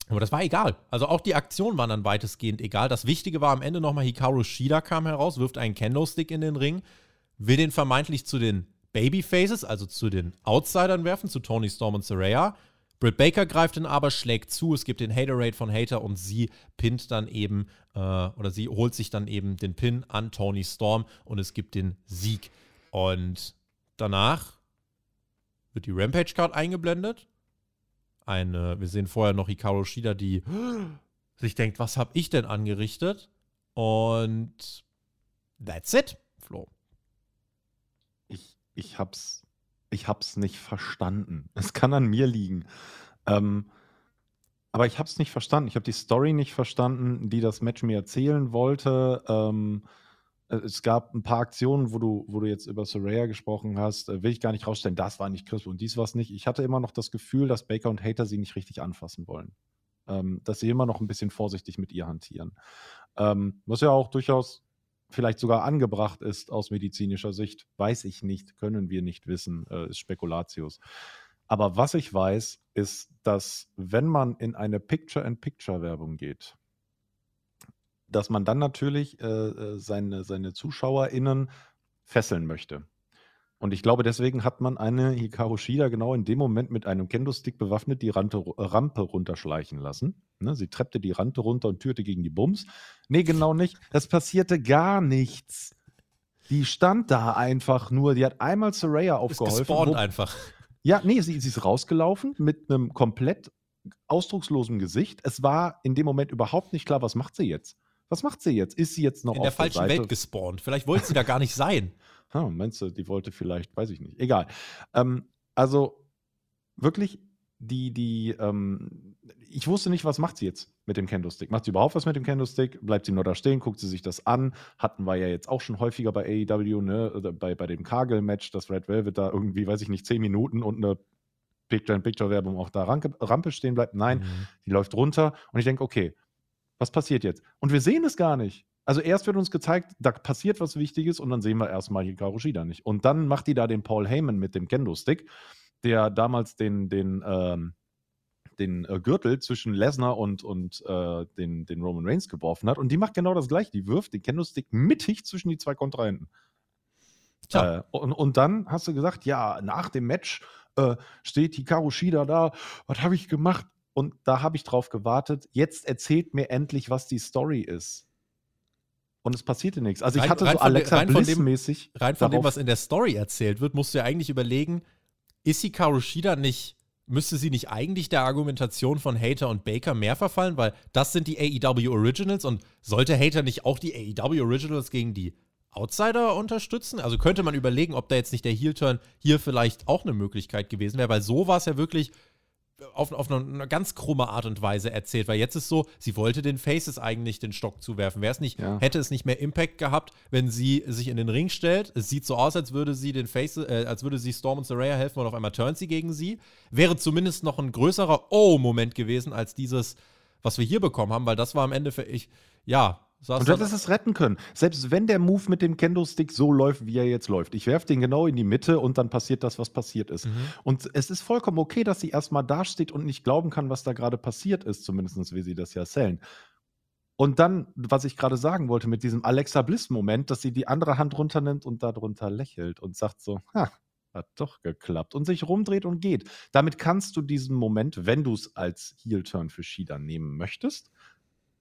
aber das war egal. Also auch die Aktion war dann weitestgehend egal. Das Wichtige war am Ende nochmal, Hikaru Shida kam heraus, wirft einen Kendo-Stick in den Ring, will den vermeintlich zu den Babyfaces, also zu den Outsidern werfen, zu Tony Storm und Saraya. Britt Baker greift ihn aber, schlägt zu, es gibt den Hater-Rate von Hater und sie pinnt dann eben, äh, oder sie holt sich dann eben den Pin an Tony Storm und es gibt den Sieg. Und danach wird die Rampage-Card eingeblendet eine, wir sehen vorher noch Hikaru Shida, die sich denkt, was habe ich denn angerichtet? Und that's it. Ich, hab's, ich hab's nicht verstanden. Es kann an mir liegen. Ähm, aber ich hab's nicht verstanden. Ich habe die Story nicht verstanden, die das Match mir erzählen wollte. Ähm, äh, es gab ein paar Aktionen, wo du, wo du jetzt über Soraya gesprochen hast, äh, will ich gar nicht rausstellen, das war nicht crisp und dies war es nicht. Ich hatte immer noch das Gefühl, dass Baker und Hater sie nicht richtig anfassen wollen. Ähm, dass sie immer noch ein bisschen vorsichtig mit ihr hantieren. Ähm, was ja auch durchaus vielleicht sogar angebracht ist aus medizinischer Sicht, weiß ich nicht, können wir nicht wissen, äh, ist Spekulatius. Aber was ich weiß, ist, dass wenn man in eine Picture-in-Picture-Werbung geht, dass man dann natürlich äh, äh, seine, seine ZuschauerInnen fesseln möchte. Und ich glaube, deswegen hat man eine Hikaru Shida genau in dem Moment mit einem Kendo-Stick bewaffnet die Rante, Rampe runterschleichen lassen. Ne, sie treppte die Rante runter und türte gegen die Bums. Nee, genau nicht. Das passierte gar nichts. Die stand da einfach nur. Die hat einmal Saraya aufgeholfen. Ist gespawnt einfach. Ja, nee, sie, sie ist rausgelaufen mit einem komplett ausdruckslosen Gesicht. Es war in dem Moment überhaupt nicht klar, was macht sie jetzt. Was macht sie jetzt? Ist sie jetzt noch in der falschen der Welt gespawnt? Vielleicht wollte sie da gar nicht sein. Ha, meinst du, die wollte vielleicht, weiß ich nicht. Egal. Ähm, also wirklich, die, die, ähm, ich wusste nicht, was macht sie jetzt mit dem Kendo-Stick. Macht sie überhaupt was mit dem Kendo-Stick? Bleibt sie nur da stehen? Guckt sie sich das an? Hatten wir ja jetzt auch schon häufiger bei AEW, ne? bei, bei dem Cargill-Match, das Red Velvet da irgendwie, weiß ich nicht, zehn Minuten und eine Picture-in-Picture-Werbung auch da Rampe, Rampe stehen bleibt. Nein, mhm. die läuft runter und ich denke, okay, was passiert jetzt? Und wir sehen es gar nicht. Also erst wird uns gezeigt, da passiert was Wichtiges und dann sehen wir erstmal Hikaru Shida nicht. Und dann macht die da den Paul Heyman mit dem Kendo-Stick, der damals den, den, ähm, den äh, Gürtel zwischen Lesnar und, und äh, den, den Roman Reigns geworfen hat. Und die macht genau das gleiche. Die wirft den Kendo-Stick mittig zwischen die zwei Kontrahenten. Äh, und, und dann hast du gesagt, ja, nach dem Match äh, steht Hikaru Shida da, was habe ich gemacht? Und da habe ich drauf gewartet, jetzt erzählt mir endlich, was die Story ist. Und es passierte nichts. Also ich Rein- hatte rein so Alexa rein von dem-. Rein von dem, was in der Story erzählt wird, musst du ja eigentlich überlegen, ist Hikaru Shida nicht, müsste sie nicht eigentlich der Argumentation von Hater und Baker mehr verfallen, weil das sind die AEW Originals und sollte Hater nicht auch die AEW Originals gegen die Outsider unterstützen? Also könnte man überlegen, ob da jetzt nicht der Heel-Turn hier vielleicht auch eine Möglichkeit gewesen wäre, weil so war es ja wirklich auf, auf eine, eine ganz krumme Art und Weise erzählt, weil jetzt ist so, sie wollte den Faces eigentlich den Stock zuwerfen. Wäre es nicht, Ja. hätte es nicht mehr Impact gehabt, wenn sie sich in den Ring stellt. Es sieht so aus, als würde sie den Face, äh, als würde sie Storm und Saraya helfen und auf einmal turnt sie gegen sie. Wäre zumindest noch ein größerer Oh-Moment gewesen als dieses, was wir hier bekommen haben, weil das war am Ende für ich, ja, saß Und du hättest es retten können. Selbst wenn der Move mit dem Kendo-Stick so läuft, wie er jetzt läuft. Ich werfe den genau in die Mitte und dann passiert das, was passiert ist. Mhm. Und es ist vollkommen okay, dass sie erstmal dasteht und nicht glauben kann, was da gerade passiert ist, zumindest wie sie das ja erzählen. Und dann, was ich gerade sagen wollte, mit diesem Alexa Bliss-Moment, dass sie die andere Hand runternimmt und darunter lächelt und sagt so, ha, hat doch geklappt und sich rumdreht und geht. Damit kannst du diesen Moment, wenn du es als Heel-Turn für Shida nehmen möchtest,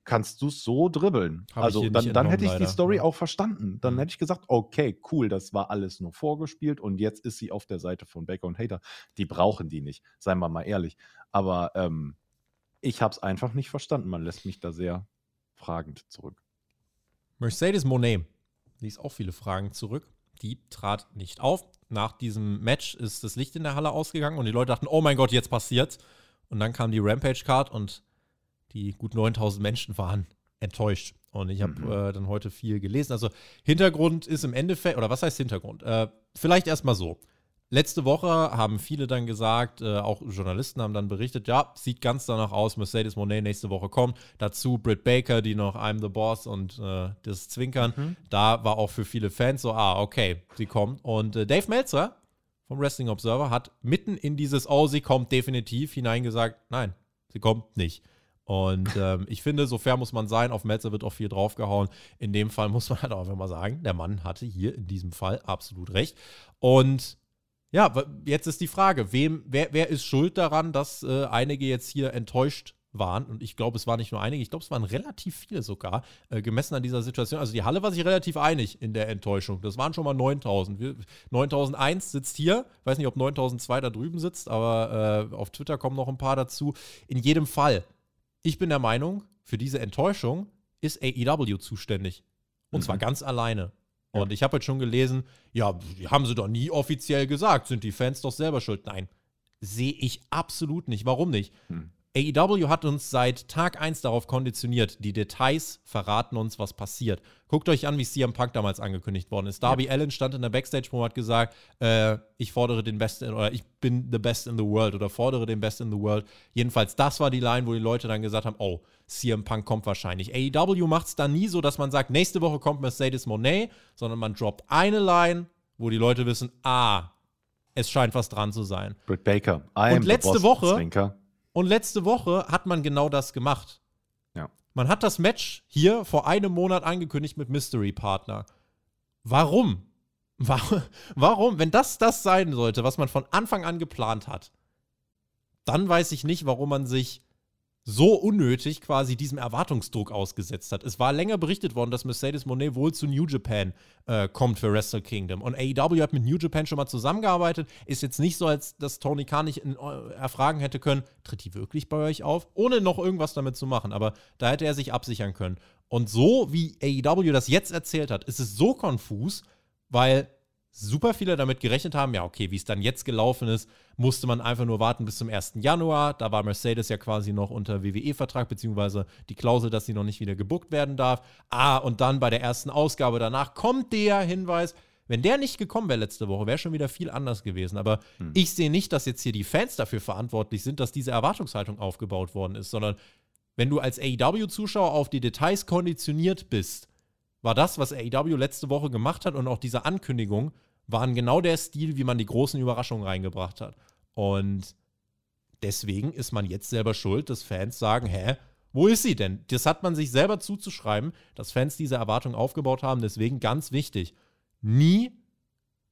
kannst du es so dribbeln. Hab also dann, dann hätte ich die leider. Story Ja. auch verstanden. Dann Mhm. hätte ich gesagt, okay, cool, das war alles nur vorgespielt und jetzt ist sie auf der Seite von Baker und Hater. Die brauchen die nicht, seien wir mal ehrlich. Aber ähm, ich habe es einfach nicht verstanden. Man lässt mich da sehr fragend zurück. Mercedes Monet ließ auch viele Fragen zurück. Die trat nicht auf. Nach diesem Match ist das Licht in der Halle ausgegangen und die Leute dachten, oh mein Gott, jetzt passiert's. Und dann kam die Rampage-Card und die gut 9000 Menschen waren enttäuscht. Und ich habe Mhm. äh, dann heute viel gelesen. Also Hintergrund ist im Endeffekt, oder was heißt Hintergrund? Äh, vielleicht erstmal so. Letzte Woche haben viele dann gesagt, äh, auch Journalisten haben dann berichtet, ja, sieht ganz danach aus, Mercedes Monet nächste Woche kommt. Dazu Britt Baker, die noch I'm the Boss und äh, das Zwinkern. Da war auch für viele Fans so, ah, okay, sie kommt. Und äh, Dave Meltzer vom Wrestling Observer hat mitten in dieses, oh, sie kommt definitiv hineingesagt, nein, sie kommt nicht. Und ähm, ich finde, so fair muss man sein. Auf Meltzer wird auch viel draufgehauen. In dem Fall muss man halt auch einfach mal sagen, der Mann hatte hier in diesem Fall absolut recht. Und ja, jetzt ist die Frage, wem, wer, wer ist schuld daran, dass äh, einige jetzt hier enttäuscht waren? Und ich glaube, es waren nicht nur einige, ich glaube, es waren relativ viele sogar, äh, gemessen an dieser Situation. Also die Halle war sich relativ einig in der Enttäuschung. Das waren schon mal 9000. Wir- 9001 sitzt hier, weiß nicht, ob 9002 da drüben sitzt, aber äh, auf Twitter kommen noch ein paar dazu. In jedem Fall, ich bin der Meinung, für diese Enttäuschung ist AEW zuständig. Und Mhm. zwar ganz alleine. Und ich habe jetzt schon gelesen, ja, die haben sie doch nie offiziell gesagt, sind die Fans doch selber schuld. Nein, sehe ich absolut nicht. Warum nicht? Hm. AEW hat uns seit Tag 1 darauf konditioniert, die Details verraten uns, was passiert. Guckt euch an, wie CM Punk damals angekündigt worden ist. Darby Allen stand in der Backstage-Promo und hat gesagt, äh, ich fordere den Best in, oder ich bin the best in the world oder fordere den Best in the world. Jedenfalls, das war die Line, wo die Leute dann gesagt haben, oh, CM Punk kommt wahrscheinlich. AEW macht es dann nie so, dass man sagt, nächste Woche kommt Mercedes Monet, sondern man droppt eine Line, wo die Leute wissen, ah, es scheint was dran zu sein. Britt Baker. I am Und letzte Woche- Zwinker. Und letzte Woche hat man genau das gemacht. Ja. Man hat das Match hier vor einem Monat angekündigt mit Mystery Partner. Warum? Wa- Warum? Wenn das das sein sollte, was man von Anfang an geplant hat, dann weiß ich nicht, warum man sich so unnötig quasi diesem Erwartungsdruck ausgesetzt hat. Es war länger berichtet worden, dass Mercedes Monet wohl zu New Japan äh, kommt für Wrestle Kingdom. Und AEW hat mit New Japan schon mal zusammengearbeitet. Ist jetzt nicht so, als dass Tony Khan nicht in, äh, erfragen hätte können, tritt die wirklich bei euch auf? Ohne noch irgendwas damit zu machen. Aber da hätte er sich absichern können. Und so wie AEW das jetzt erzählt hat, ist es so konfus, weil super viele damit gerechnet haben, ja, okay, wie es dann jetzt gelaufen ist, musste man einfach nur warten bis zum 1. Januar. Da war Mercedes ja quasi noch unter WWE-Vertrag, beziehungsweise die Klausel, dass sie noch nicht wieder gebuckt werden darf. Ah, und dann bei der ersten Ausgabe danach kommt der Hinweis. Wenn der nicht gekommen wäre letzte Woche, wäre schon wieder viel anders gewesen. Aber ich sehe nicht, dass jetzt hier die Fans dafür verantwortlich sind, dass diese Erwartungshaltung aufgebaut worden ist, sondern wenn du als AEW-Zuschauer auf die Details konditioniert bist, war das, was AEW letzte Woche gemacht hat und auch diese Ankündigung, waren genau der Stil, wie man die großen Überraschungen reingebracht hat. Und deswegen ist man jetzt selber schuld, dass Fans sagen, hä, wo ist sie denn? Das hat man sich selber zuzuschreiben, dass Fans diese Erwartung aufgebaut haben. Deswegen ganz wichtig, nie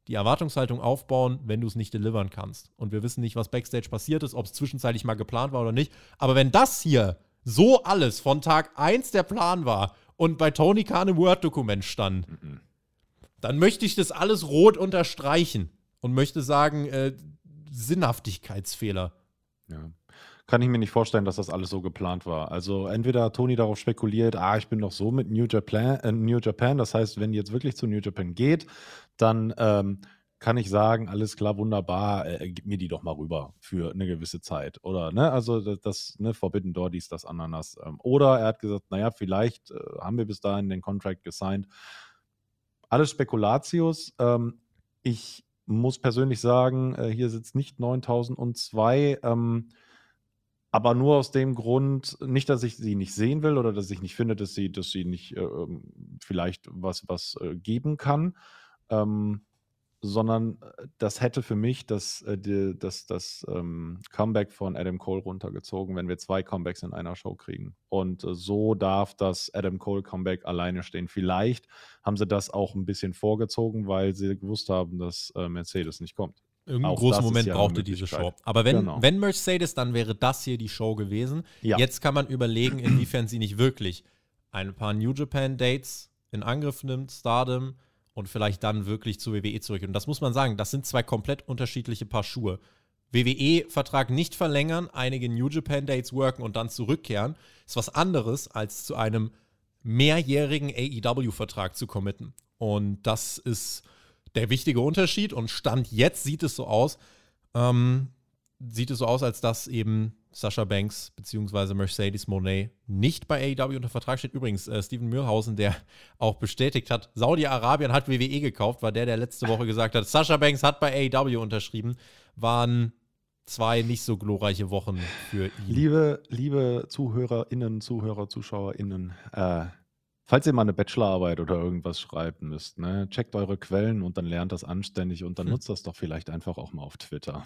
die Erwartungshaltung aufbauen, wenn du es nicht delivern kannst. Und wir wissen nicht, was Backstage passiert ist, ob es zwischenzeitlich mal geplant war oder nicht. Aber wenn das hier so alles von Tag 1 der Plan war und bei Tony Khan im Word-Dokument stand, mhm. dann möchte ich das alles rot unterstreichen und möchte sagen, äh, Sinnhaftigkeitsfehler. Ja. Kann ich mir nicht vorstellen, dass das alles so geplant war. Also entweder hat Tony darauf spekuliert, ah, ich bin doch so mit New Japan, äh, New Japan. Das heißt, wenn die jetzt wirklich zu New Japan geht, dann ähm, kann ich sagen, alles klar, wunderbar, äh, gib mir die doch mal rüber für eine gewisse Zeit. Oder, ne, also das, das ne, Forbidden Door, dies, das, Ananas. Ähm, oder er hat gesagt, naja, vielleicht äh, haben wir bis dahin den Contract gesigned. Alles Spekulatius. Ähm, ich muss persönlich sagen, äh, hier sitzt nicht 9002. Ähm, aber nur aus dem Grund, nicht, dass ich sie nicht sehen will oder dass ich nicht finde, dass sie, dass sie nicht äh, ähm, vielleicht was, was äh, geben kann, ähm, sondern äh, das hätte für mich das, äh, die, das, das ähm, Comeback von Adam Cole runtergezogen, wenn wir zwei Comebacks in einer Show kriegen. Und äh, so darf das Adam Cole Comeback alleine stehen. Vielleicht haben sie das auch ein bisschen vorgezogen, weil sie gewusst haben, dass äh, Mercedes nicht kommt. Irgendeinen großen Moment ja brauchte diese Show. Aber wenn, genau. wenn Mercedes, dann wäre das hier die Show gewesen. Ja. Jetzt kann man überlegen, inwiefern sie nicht wirklich ein paar New Japan Dates in Angriff nimmt, Stardom und vielleicht dann wirklich zu WWE zurück. Und das muss man sagen, das sind zwei komplett unterschiedliche Paar Schuhe. WWE-Vertrag nicht verlängern, einige New Japan Dates worken und dann zurückkehren, ist was anderes, als zu einem mehrjährigen AEW-Vertrag zu committen. Und das ist der wichtige Unterschied. Und Stand jetzt sieht es so aus, ähm, sieht es so aus, als dass eben Sascha Banks bzw. Mercedes Monet nicht bei AEW unter Vertrag steht. Übrigens, äh, Steven Mühlhausen, der auch bestätigt hat, Saudi-Arabien hat WWE gekauft, war der, der letzte Woche gesagt hat, Sascha Banks hat bei AEW unterschrieben, waren zwei nicht so glorreiche Wochen für ihn. Liebe, liebe ZuhörerInnen, Zuhörer, ZuschauerInnen, äh, Falls ihr mal eine Bachelorarbeit oder irgendwas schreiben müsst, ne, checkt eure Quellen und dann lernt das anständig und dann hm. nutzt das doch vielleicht einfach auch mal auf Twitter.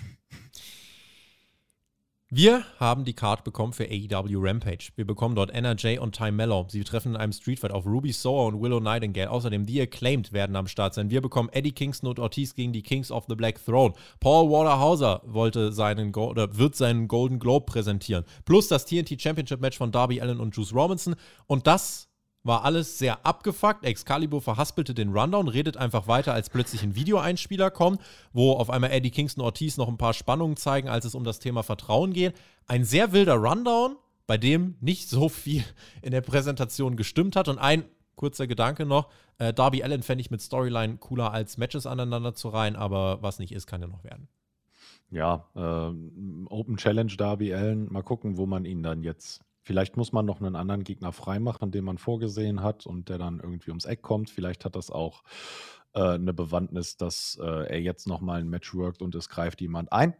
Wir haben die Card bekommen für AEW Rampage. Wir bekommen dort NRJ und Ty Mello. Sie treffen in einem Streetfight auf Ruby Soa und Willow Nightingale. Außerdem The Acclaimed werden am Start sein. Wir bekommen Eddie Kingston und Ortiz gegen die Kings of the Black Throne. Paul Waterhauser wollte seinen Go oder wird seinen Golden Globe präsentieren. Plus das TNT Championship Match von Darby Allen und Juice Robinson. Und das war alles sehr abgefuckt. Excalibur verhaspelte den Rundown, redet einfach weiter, als plötzlich ein Videoeinspieler kommt, wo auf einmal Eddie Kingston Ortiz noch ein paar Spannungen zeigen, als es um das Thema Vertrauen geht. Ein sehr wilder Rundown, bei dem nicht so viel in der Präsentation gestimmt hat. Und ein kurzer Gedanke noch: äh, Darby Allen fände ich mit Storyline cooler als Matches aneinander zu reihen, aber was nicht ist, kann ja noch werden. Ja, äh, Open Challenge Darby Allen. Mal gucken, wo man ihn dann jetzt Vielleicht muss man noch einen anderen Gegner freimachen, den man vorgesehen hat und der dann irgendwie ums Eck kommt. Vielleicht hat das auch äh, eine Bewandtnis, dass äh, er jetzt nochmal ein Match workt und es greift jemand ein,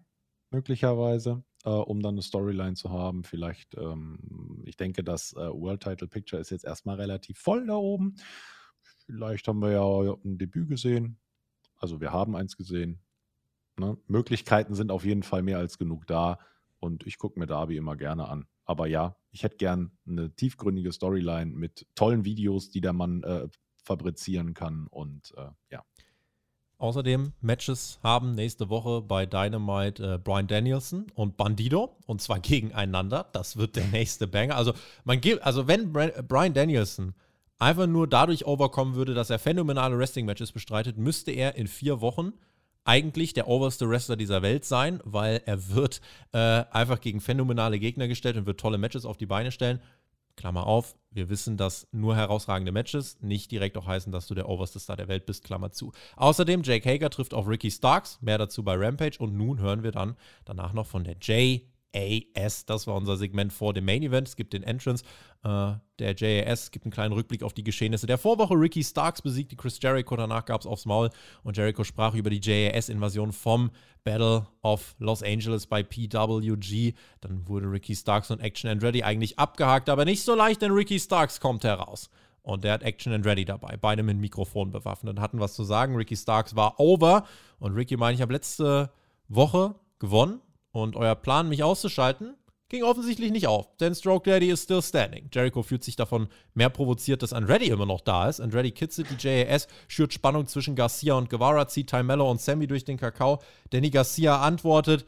möglicherweise, äh, um dann eine Storyline zu haben. Vielleicht, ähm, ich denke, das äh, World Title Picture ist jetzt erstmal relativ voll da oben. Vielleicht haben wir ja ein Debüt gesehen. Also wir haben eins gesehen. Ne? Möglichkeiten sind auf jeden Fall mehr als genug da. Und ich gucke mir Darby immer gerne an. Aber ja, ich hätte gern eine tiefgründige Storyline mit tollen Videos, die der Mann äh, fabrizieren kann. Und äh, ja. Außerdem Matches haben nächste Woche bei Dynamite äh, Brian Danielson und Bandido und zwar gegeneinander. Das wird der nächste Banger. Also man gibt, also wenn Brian Danielson einfach nur dadurch overkommen würde, dass er phänomenale Wrestling-Matches bestreitet, müsste er in vier Wochen eigentlich der oberste Wrestler dieser Welt sein, weil er wird äh, einfach gegen phänomenale Gegner gestellt und wird tolle Matches auf die Beine stellen. Klammer auf, wir wissen, dass nur herausragende Matches nicht direkt auch heißen, dass du der oberste Star der Welt bist, Klammer zu. Außerdem, Jake Hager trifft auf Ricky Starks, mehr dazu bei Rampage und nun hören wir dann danach noch von der J JAS. Das war unser Segment vor dem Main Event. Es gibt den Entrance äh, der JAS, gibt einen kleinen Rückblick auf die Geschehnisse der Vorwoche. Ricky Starks besiegte Chris Jericho, danach gab es aufs Maul und Jericho sprach über die JAS-Invasion vom Battle of Los Angeles bei PWG. Dann wurde Ricky Starks und Action and Ready eigentlich abgehakt, aber nicht so leicht, denn Ricky Starks kommt heraus. Und der hat Action and Ready dabei, beide mit Mikrofon bewaffnet, hatten was zu sagen. Ricky Starks war over und Ricky meine, ich habe letzte Woche gewonnen und euer Plan, mich auszuschalten, ging offensichtlich nicht auf, denn Stroke Daddy ist still standing. Jericho fühlt sich davon mehr provoziert, dass Andretti immer noch da ist. Andretti kitzelt die JAS, schürt Spannung zwischen Garcia und Guevara, zieht Ty Mello und Sammy durch den Kakao. Danny Garcia antwortet,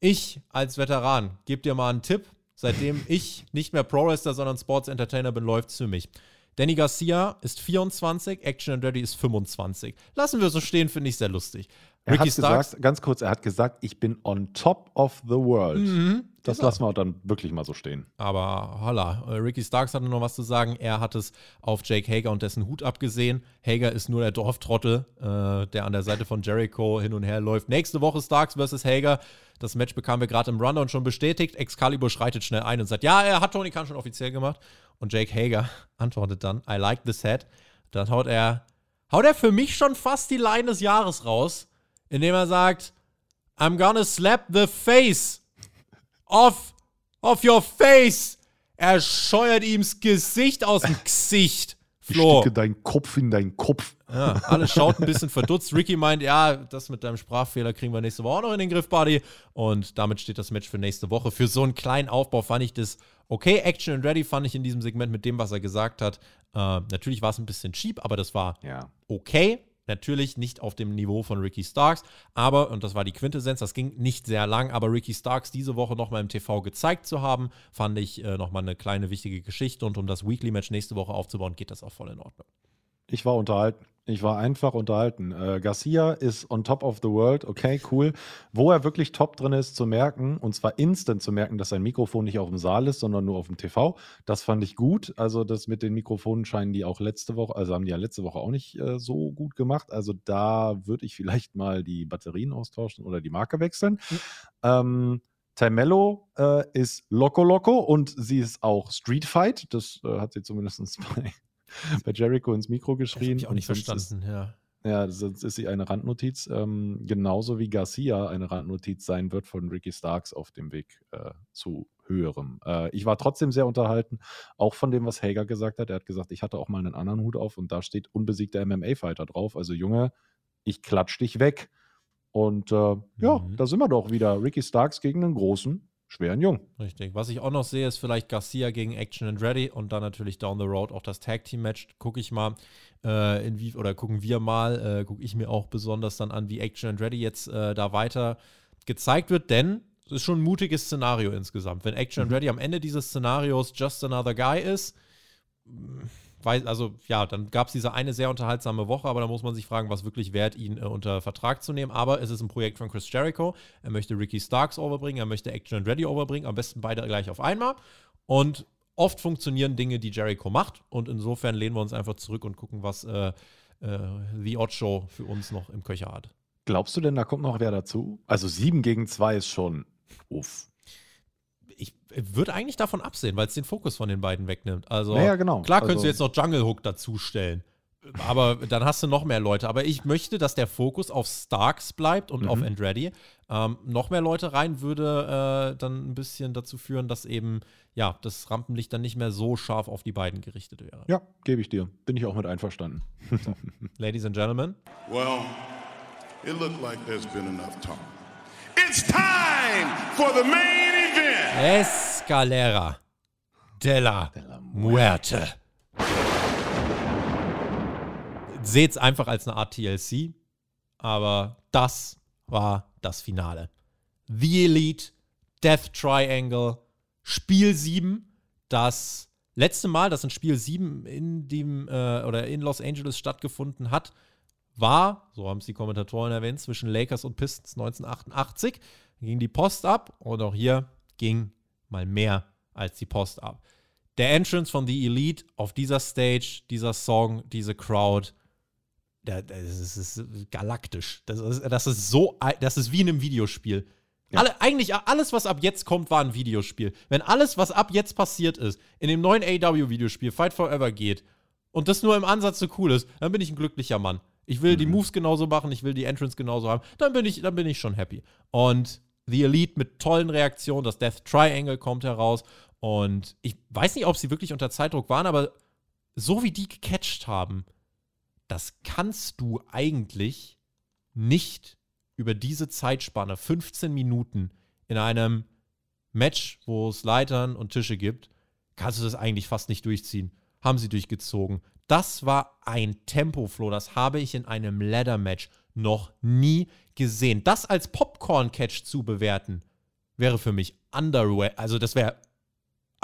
ich als Veteran, gebe dir mal einen Tipp. Seitdem ich nicht mehr Pro-Wrestler, sondern Sports Entertainer bin, läuft's für mich. Danny Garcia ist 24, Action Andretti ist 25. Lassen wir so stehen, finde ich sehr lustig. Er Ricky hat Starks, gesagt, ganz kurz, er hat gesagt, ich bin on top of the world. Mhm, das genau. lassen wir dann wirklich mal so stehen. Aber holla, äh, Ricky Starks hatte noch was zu sagen. Er hat es auf Jake Hager und dessen Hut abgesehen. Hager ist nur der Dorftrottel, äh, der an der Seite von Jericho hin und her läuft. Nächste Woche Starks versus Hager. Das Match bekamen wir gerade im Rundown schon bestätigt. Excalibur schreitet schnell ein und sagt, ja, er hat Tony Khan schon offiziell gemacht. Und Jake Hager antwortet dann, I like this head. Dann haut er, haut er für mich schon fast die Line des Jahres raus indem er sagt, I'm gonna slap the face off of your face. Er scheuert ihm das Gesicht aus dem Gesicht. Flo. Ich stecke deinen Kopf in deinen Kopf. Ja, alle schaut ein bisschen verdutzt. Ricky meint, ja, das mit deinem Sprachfehler kriegen wir nächste Woche auch noch in den Griff, Buddy. Und damit steht das Match für nächste Woche. Für so einen kleinen Aufbau fand ich das okay. Action and Ready fand ich in diesem Segment mit dem, was er gesagt hat. Äh, natürlich war es ein bisschen cheap, aber das war ja. okay. Natürlich nicht auf dem Niveau von Ricky Starks, aber, und das war die Quintessenz, das ging nicht sehr lang, aber Ricky Starks diese Woche nochmal im TV gezeigt zu haben, fand ich äh, nochmal eine kleine wichtige Geschichte und um das Weekly-Match nächste Woche aufzubauen, geht das auch voll in Ordnung. Ich war unterhalten. Ich war einfach unterhalten. Äh, Garcia ist on top of the world. Okay, cool. Wo er wirklich top drin ist, zu merken, und zwar instant zu merken, dass sein Mikrofon nicht auf dem Saal ist, sondern nur auf dem TV. Das fand ich gut. Also, das mit den Mikrofonen scheinen die auch letzte Woche, also haben die ja letzte Woche auch nicht äh, so gut gemacht. Also, da würde ich vielleicht mal die Batterien austauschen oder die Marke wechseln. Mhm. Ähm, Tamello äh, ist Loco Loco und sie ist auch Street Fight. Das äh, hat sie zumindest bei bei Jericho ins Mikro geschrien. Das ich auch nicht verstanden, ist, ja. Ja, sonst ist sie eine Randnotiz, ähm, genauso wie Garcia eine Randnotiz sein wird von Ricky Starks auf dem Weg äh, zu höherem. Äh, ich war trotzdem sehr unterhalten, auch von dem, was Hager gesagt hat. Er hat gesagt, ich hatte auch mal einen anderen Hut auf und da steht unbesiegter MMA-Fighter drauf. Also Junge, ich klatsch dich weg. Und äh, ja, mhm. da sind wir doch wieder. Ricky Starks gegen einen großen schweren Jung. Richtig. Was ich auch noch sehe, ist vielleicht Garcia gegen Action and Ready und dann natürlich down the road auch das Tag Team Match. Gucke ich mal, äh, in wie, oder gucken wir mal, äh, gucke ich mir auch besonders dann an, wie Action and Ready jetzt äh, da weiter gezeigt wird, denn es ist schon ein mutiges Szenario insgesamt. Wenn Action mhm. and Ready am Ende dieses Szenarios just another guy ist, weil, also ja, dann gab es diese eine sehr unterhaltsame Woche, aber da muss man sich fragen, was wirklich wert, ihn äh, unter Vertrag zu nehmen. Aber es ist ein Projekt von Chris Jericho. Er möchte Ricky Starks overbringen, er möchte Action and Ready overbringen, am besten beide gleich auf einmal. Und oft funktionieren Dinge, die Jericho macht. Und insofern lehnen wir uns einfach zurück und gucken, was äh, äh, The Odd Show für uns noch im Köcher hat. Glaubst du denn, da kommt noch wer dazu? Also 7 gegen 2 ist schon uff würde eigentlich davon absehen, weil es den Fokus von den beiden wegnimmt. Also naja, genau. klar könntest also, du jetzt noch Jungle Hook dazustellen. Aber dann hast du noch mehr Leute. Aber ich möchte, dass der Fokus auf Starks bleibt und mhm. auf Andretti. Ähm, noch mehr Leute rein würde äh, dann ein bisschen dazu führen, dass eben ja das Rampenlicht dann nicht mehr so scharf auf die beiden gerichtet wäre. Ja, gebe ich dir. Bin ich auch mit einverstanden. So. Ladies and Gentlemen. Well, it looked like there's been enough talk. It's time for the main Escalera della Muerte. Seht's einfach als eine Art TLC, aber das war das Finale. The Elite, Death Triangle, Spiel 7, das letzte Mal, dass ein Spiel 7 in dem äh, oder in Los Angeles stattgefunden hat, war, so haben es die Kommentatoren erwähnt, zwischen Lakers und Pistons 1988. Da ging die Post ab und auch hier ging mal mehr als die Post ab. Der Entrance von The Elite auf dieser Stage, dieser Song, diese Crowd, das ist galaktisch. Das ist, das ist so, das ist wie in einem Videospiel. Ja. Alle, eigentlich alles, was ab jetzt kommt, war ein Videospiel. Wenn alles, was ab jetzt passiert ist, in dem neuen AW-Videospiel Fight Forever geht und das nur im Ansatz so cool ist, dann bin ich ein glücklicher Mann. Ich will mhm. die Moves genauso machen, ich will die Entrance genauso haben, dann bin ich, dann bin ich schon happy. Und The Elite mit tollen Reaktionen. Das Death Triangle kommt heraus. Und ich weiß nicht, ob sie wirklich unter Zeitdruck waren, aber so wie die gecatcht haben, das kannst du eigentlich nicht über diese Zeitspanne, 15 Minuten, in einem Match, wo es Leitern und Tische gibt, kannst du das eigentlich fast nicht durchziehen. Haben sie durchgezogen. Das war ein Tempoflow, das habe ich in einem Ladder-Match noch nie gesehen. Das als Popcorn-Catch zu bewerten, wäre für mich underwhelming. Also das wäre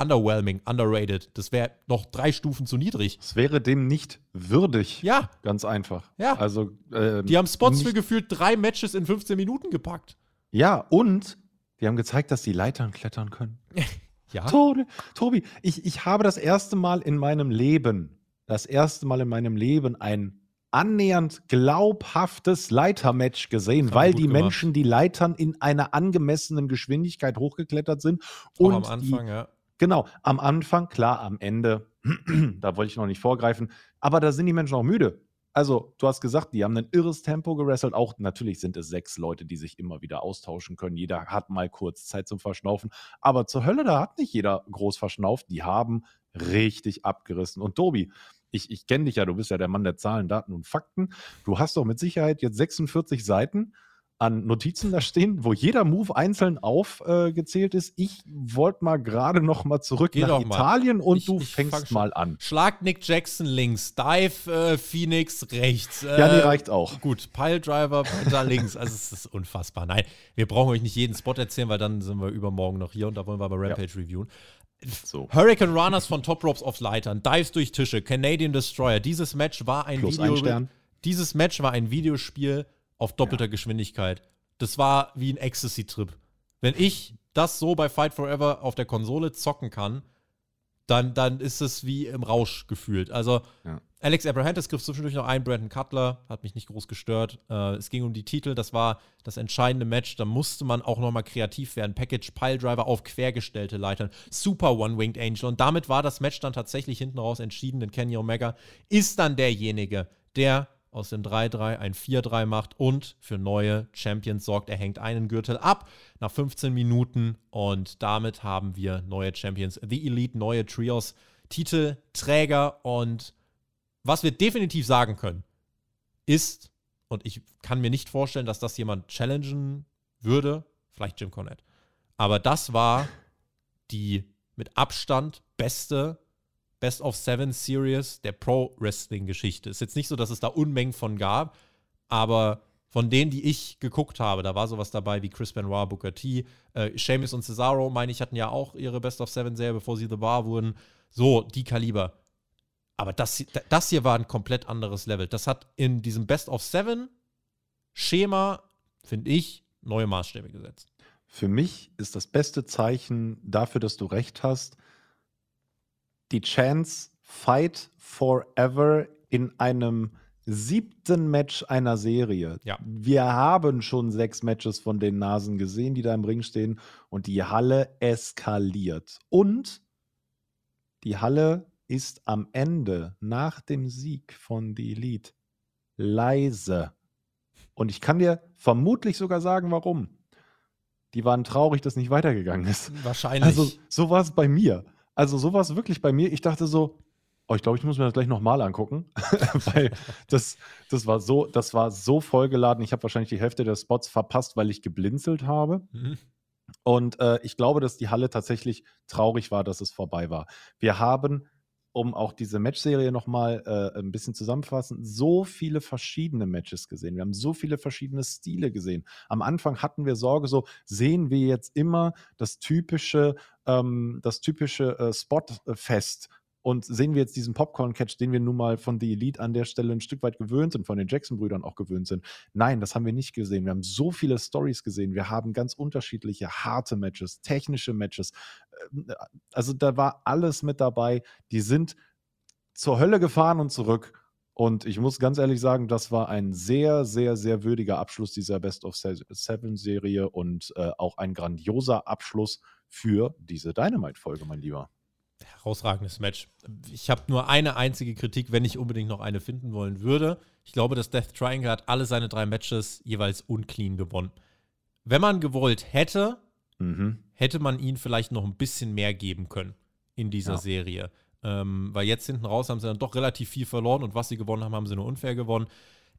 underwhelming, underrated. Das wäre noch drei Stufen zu niedrig. Es wäre dem nicht würdig. Ja. Ganz einfach. Ja. Also, ähm, Die haben Spots für gefühlt drei Matches in 15 Minuten gepackt. Ja, und die haben gezeigt, dass die Leitern klettern können. Ja. Tobi, Tobi ich, ich habe das erste Mal in meinem Leben, das erste Mal in meinem Leben ein annähernd glaubhaftes Leitermatch gesehen, weil die gemacht. Menschen die Leitern in einer angemessenen Geschwindigkeit hochgeklettert sind. Auch und am Anfang, die, ja. Genau, am Anfang, klar, am Ende, da wollte ich noch nicht vorgreifen, aber da sind die Menschen auch müde. Also, du hast gesagt, die haben ein irres Tempo gerasselt. Auch natürlich sind es sechs Leute, die sich immer wieder austauschen können. Jeder hat mal kurz Zeit zum Verschnaufen. Aber zur Hölle, da hat nicht jeder groß verschnauft. Die haben richtig abgerissen. Und Tobi, ich, ich kenne dich ja, du bist ja der Mann der Zahlen, Daten und Fakten. Du hast doch mit Sicherheit jetzt 46 Seiten an Notizen da stehen, wo jeder Move einzeln aufgezählt ist. Ich wollte mal gerade noch mal zurück Geh nach doch mal. Italien und Ich- du ich fängst mal an. Schlag Nick Jackson links, Dive äh, Phoenix rechts. Äh, Ja, nee, reicht auch. Gut, Piledriver da links. Also es ist unfassbar. Nein, wir brauchen euch nicht jeden Spot erzählen, weil dann sind wir übermorgen noch hier und da wollen wir aber Rampage reviewen. So. Hurricane Runners von Top Ropes auf Leitern, Dives durch Tische, Canadian Destroyer. Dieses Match war ein Plus Video. ein Stern. Dieses Match war ein Videospiel auf doppelter Geschwindigkeit. Das war wie ein Ecstasy-Trip. Wenn ich das so bei Fight Forever auf der Konsole zocken kann, dann, dann ist es wie im Rausch gefühlt. Also, Ja. Alex Abrahantes griff zwischendurch noch ein, Brandon Cutler, hat mich nicht groß gestört. Äh, es ging um die Titel, das war das entscheidende Match. Da musste man auch nochmal kreativ werden. Package Piledriver auf quergestellte Leitern. Super One-Winged Angel. Und damit war das Match dann tatsächlich hinten raus entschieden, denn Kenny Omega ist dann derjenige, der aus dem 3-3 ein 4-3 macht und für neue Champions sorgt. Er hängt einen Gürtel ab nach 15 Minuten und damit haben wir neue Champions. The Elite, neue Trios, Titelträger und was wir definitiv sagen können, ist, und ich kann mir nicht vorstellen, dass das jemand challengen würde, vielleicht Jim Cornette, aber das war die mit Abstand beste Best of Seven Series der Pro-Wrestling-Geschichte. Ist jetzt nicht so, dass es da Unmengen von gab, aber von denen, die ich geguckt habe, da war sowas dabei wie Chris Benoit, Booker T, äh, Sheamus und Cesaro, meine ich, hatten ja auch ihre Best of Seven Serie, bevor sie The Bar wurden. So, die Kaliber. Aber das, das hier war ein komplett anderes Level. Das hat in diesem Best of Seven Schema, finde ich, neue Maßstäbe gesetzt. Für mich ist das beste Zeichen dafür, dass du recht hast, die Chance Fight Forever in einem siebten Match einer Serie. Ja. Wir haben schon sechs Matches von den Nasen gesehen, die da im Ring stehen und die Halle eskaliert. Und die Halle ist am Ende nach dem Sieg von The Elite leise. Und ich kann dir vermutlich sogar sagen, warum. Die waren traurig, dass nicht weitergegangen ist. Wahrscheinlich. Also, so war es bei mir. Also, so war es wirklich bei mir. Ich dachte so, oh, ich glaube, ich muss mir das gleich nochmal angucken. weil das, das, war so, das war so vollgeladen. Ich habe wahrscheinlich die Hälfte der Spots verpasst, weil ich geblinzelt habe. Mhm. Und äh, ich glaube, dass die Halle tatsächlich traurig war, dass es vorbei war. Wir haben, um auch diese Matchserie nochmal äh, ein bisschen zusammenfassen, so viele verschiedene Matches gesehen. Wir haben so viele verschiedene Stile gesehen. Am Anfang hatten wir Sorge, so sehen wir jetzt immer das typische, ähm, das typische äh, Spotfest. Und sehen wir jetzt diesen Popcorn-Catch, den wir nun mal von The Elite an der Stelle ein Stück weit gewöhnt sind, von den Jackson-Brüdern auch gewöhnt sind. Nein, das haben wir nicht gesehen. Wir haben so viele Stories gesehen. Wir haben ganz unterschiedliche harte Matches, technische Matches. Ähm, Also da war alles mit dabei. Die sind zur Hölle gefahren und zurück. Und ich muss ganz ehrlich sagen, das war ein sehr, sehr, sehr würdiger Abschluss dieser Best of Se- Seven-Serie und äh, auch ein grandioser Abschluss für diese Dynamite-Folge, mein Lieber. Herausragendes Match. Ich habe nur eine einzige Kritik, wenn ich unbedingt noch eine finden wollen würde. Ich glaube, das Death Triangle hat alle seine drei Matches jeweils unclean gewonnen. Wenn man gewollt hätte, Mhm. hätte man ihnen vielleicht noch ein bisschen mehr geben können in dieser Ja. Serie. Ähm, weil jetzt hinten raus haben sie dann doch relativ viel verloren und was sie gewonnen haben, haben sie nur unfair gewonnen.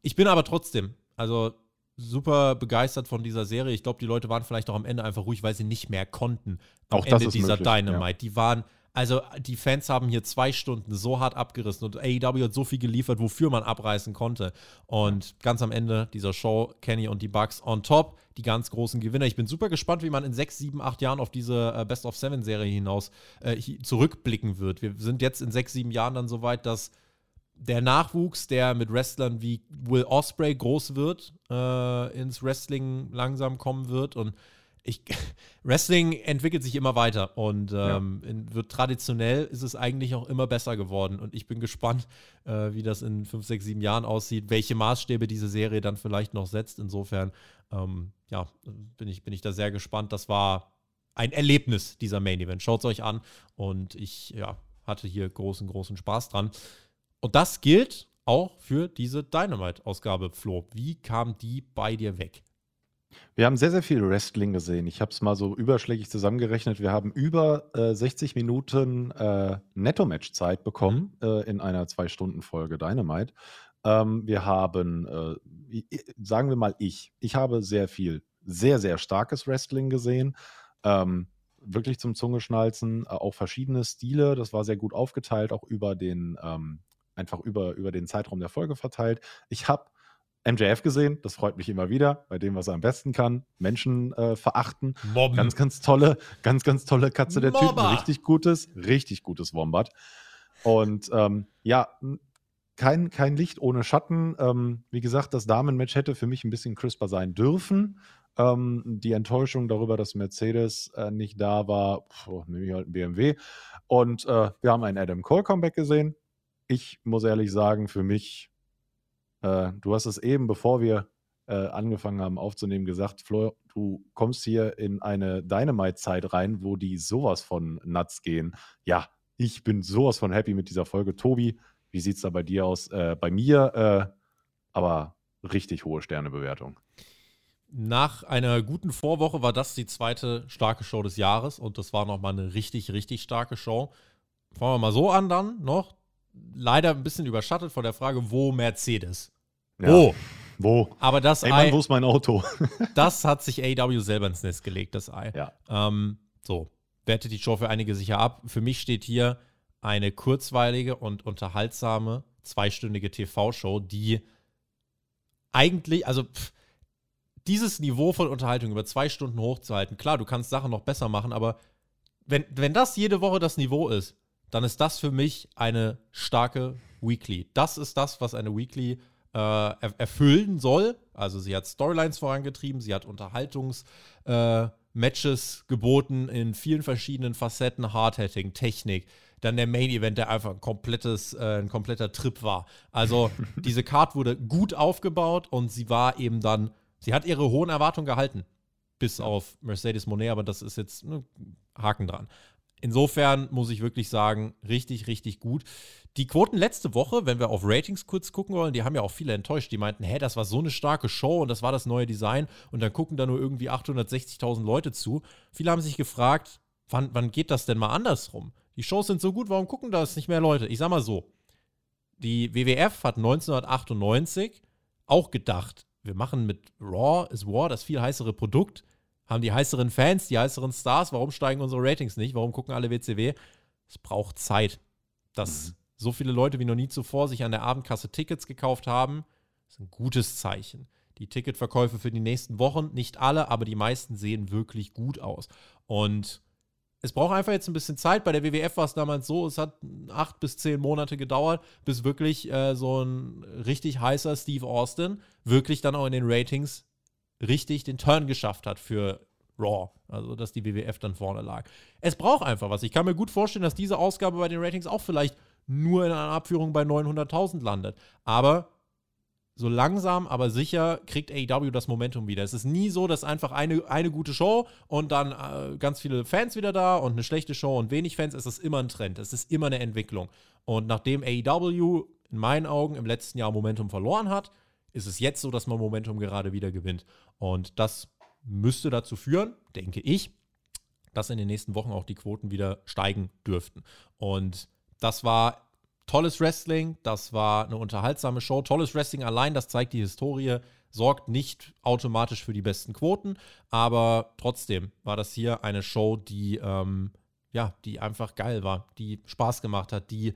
Ich bin aber trotzdem, also super begeistert von dieser Serie. Ich glaube, die Leute waren vielleicht auch am Ende einfach ruhig, weil sie nicht mehr konnten. Am Auch das Ende ist dieser möglich, Dynamite. ja. Die waren, also die Fans haben hier zwei Stunden so hart abgerissen und AEW hat so viel geliefert, wofür man abreißen konnte. Und ganz am Ende dieser Show, Kenny und die Bucks on top, die ganz großen Gewinner. Ich bin super gespannt, wie man in sechs, sieben, acht Jahren auf diese äh, Best of Seven Serie hinaus äh, zurückblicken wird. Wir sind jetzt in sechs, sieben Jahren dann so weit, dass der Nachwuchs, der mit Wrestlern wie Will Osprey groß wird, äh, ins Wrestling langsam kommen wird. Und ich, Wrestling entwickelt sich immer weiter und ähm, in, wird traditionell ist es eigentlich auch immer besser geworden. Und ich bin gespannt, äh, wie das in fünf, sechs, sieben Jahren aussieht, welche Maßstäbe diese Serie dann vielleicht noch setzt. Insofern, ähm, ja, bin ich, bin ich da sehr gespannt. Das war ein Erlebnis, dieser Main Event. Schaut es euch an. Und ich, ja, hatte hier großen, großen Spaß dran. Und das gilt auch für diese Dynamite-Ausgabe, Flo. Wie kam die bei dir weg? Wir haben sehr, sehr viel Wrestling gesehen. Ich habe es mal so überschlägig zusammengerechnet. Wir haben über äh, 60 Minuten äh, Netto-Match-Zeit bekommen äh, in einer Zwei-Stunden-Folge Dynamite. Ähm, wir haben, äh, sagen wir mal ich, ich habe sehr viel, sehr, sehr starkes Wrestling gesehen. Ähm, wirklich zum Zungeschnalzen, äh, auch verschiedene Stile. Das war sehr gut aufgeteilt, auch über den, ähm, einfach über, über den Zeitraum der Folge verteilt. Ich habe MJF gesehen, das freut mich immer wieder, bei dem, was er am besten kann. Menschen äh, verachten. Mobben. Ganz, ganz tolle, ganz, ganz tolle Katze der Typen. Mobber. Richtig gutes, richtig gutes Wombat. Und ähm, ja, kein, kein Licht ohne Schatten. Ähm, wie gesagt, das Damenmatch hätte für mich ein bisschen crisper sein dürfen. Ähm, die Enttäuschung darüber, dass Mercedes äh, nicht da war, nehme ich halt einen BMW. Und äh, wir haben einen Adam Cole Comeback gesehen. Ich muss ehrlich sagen, für mich, äh, du hast es eben, bevor wir äh, angefangen haben aufzunehmen, gesagt, Flo, du kommst hier in eine Dynamite-Zeit rein, wo die sowas von nuts gehen. Ja, ich bin sowas von happy mit dieser Folge. Tobi, wie sieht es da bei dir aus? Äh, bei mir, äh, aber richtig hohe Sternebewertung. Nach einer guten Vorwoche war das die zweite starke Show des Jahres und das war nochmal eine richtig, richtig starke Show. Fangen wir mal so an dann noch. Leider ein bisschen überschattet von der Frage, wo Mercedes? Ja. Wo? Wo? Aber das Ey Mann, Ei, wo ist mein Auto? das hat sich AW selber ins Nest gelegt, das Ei. ja. Ähm, so, wertet die Show für einige sicher ab. Für mich steht hier eine kurzweilige und unterhaltsame zweistündige TV-Show, die eigentlich, also pff, dieses Niveau von Unterhaltung über zwei Stunden hochzuhalten, klar, du kannst Sachen noch besser machen, aber wenn, wenn das jede Woche das Niveau ist, dann ist das für mich eine starke Weekly. Das ist das, was eine Weekly äh, er erfüllen soll. Also sie hat Storylines vorangetrieben, sie hat Unterhaltungs- äh, Matches geboten in vielen verschiedenen Facetten, Hardhitting, Technik, dann der Main Event, der einfach ein komplettes, äh, ein kompletter Trip war. Also diese Card wurde gut aufgebaut und sie war eben dann, sie hat ihre hohen Erwartungen gehalten, bis auf Mercedes Monet, aber das ist jetzt ne, Haken dran. Insofern muss ich wirklich sagen, richtig, richtig gut. Die Quoten letzte Woche, wenn wir auf Ratings kurz gucken wollen, die haben ja auch viele enttäuscht. Die meinten, hä, das war so eine starke Show und das war das neue Design und dann gucken da nur irgendwie 860.000 Leute zu. Viele haben sich gefragt, wann, wann geht das denn mal andersrum? Die Shows sind so gut, warum gucken das nicht mehr Leute? Ich sag mal so, die WWF hat 1998 auch gedacht, wir machen mit Raw is War das viel heißere Produkt, haben die heißeren Fans, die heißeren Stars, warum steigen unsere Ratings nicht? Warum gucken alle WCW? Es braucht Zeit. Dass so viele Leute wie noch nie zuvor sich an der Abendkasse Tickets gekauft haben, ist ein gutes Zeichen. Die Ticketverkäufe für die nächsten Wochen, nicht alle, aber die meisten sehen wirklich gut aus. Und es braucht einfach jetzt ein bisschen Zeit. Bei der WWF war es damals so, es hat acht bis zehn Monate gedauert, bis wirklich äh, so ein richtig heißer Steve Austin wirklich dann auch in den Ratings richtig den Turn geschafft hat für Raw. Also, dass die WWF dann vorne lag. Es braucht einfach was. Ich kann mir gut vorstellen, dass diese Ausgabe bei den Ratings auch vielleicht nur in einer Abführung bei 900.000 landet. Aber so langsam, aber sicher kriegt AEW das Momentum wieder. Es ist nie so, dass einfach eine, eine gute Show und dann äh, ganz viele Fans wieder da und eine schlechte Show und wenig Fans. Es ist immer ein Trend. Es ist immer eine Entwicklung. Und nachdem AEW in meinen Augen im letzten Jahr Momentum verloren hat, ist es jetzt so, dass man Momentum gerade wieder gewinnt. Und das müsste dazu führen, denke ich, dass in den nächsten Wochen auch die Quoten wieder steigen dürften. Und das war tolles Wrestling, das war eine unterhaltsame Show. Tolles Wrestling allein, das zeigt die Historie. sorgt nicht automatisch für die besten Quoten, aber trotzdem war das hier eine Show, die, ähm, ja, die einfach geil war, die Spaß gemacht hat, die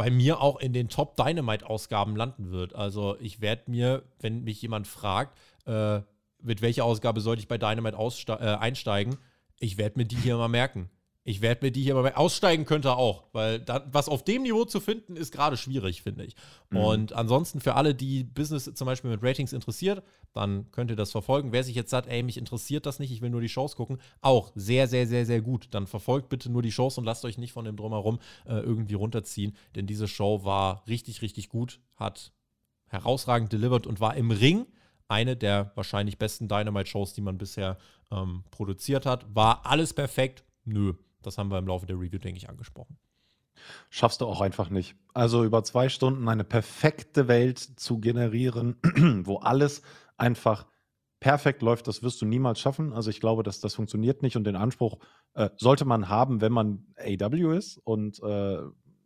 bei mir auch in den Top Dynamite-Ausgaben landen wird. Also ich werde mir, wenn mich jemand fragt, äh, mit welcher Ausgabe sollte ich bei Dynamite äh, einsteigen, ich werde mir die hier mal merken. Ich werde mir die hier mal aussteigen könnte auch, weil da, was auf dem Niveau zu finden, ist gerade schwierig, finde ich. Mhm. Und ansonsten für alle, die Business zum Beispiel mit Ratings interessiert, dann könnt ihr das verfolgen. Wer sich jetzt sagt, ey, mich interessiert das nicht, ich will nur die Shows gucken, auch sehr, sehr, sehr, sehr gut. Dann verfolgt bitte nur die Shows und lasst euch nicht von dem Drumherum äh, irgendwie runterziehen, denn diese Show war richtig, richtig gut, hat herausragend delivered und war im Ring eine der wahrscheinlich besten Dynamite-Shows, die man bisher ähm, produziert hat. War alles perfekt? Nö. Das haben wir im Laufe der Review, denke ich, angesprochen. Schaffst du auch einfach nicht. Also über zwei Stunden eine perfekte Welt zu generieren, wo alles einfach perfekt läuft, das wirst du niemals schaffen. Also ich glaube, dass das funktioniert nicht und den Anspruch äh, sollte man haben, wenn man AW ist und äh,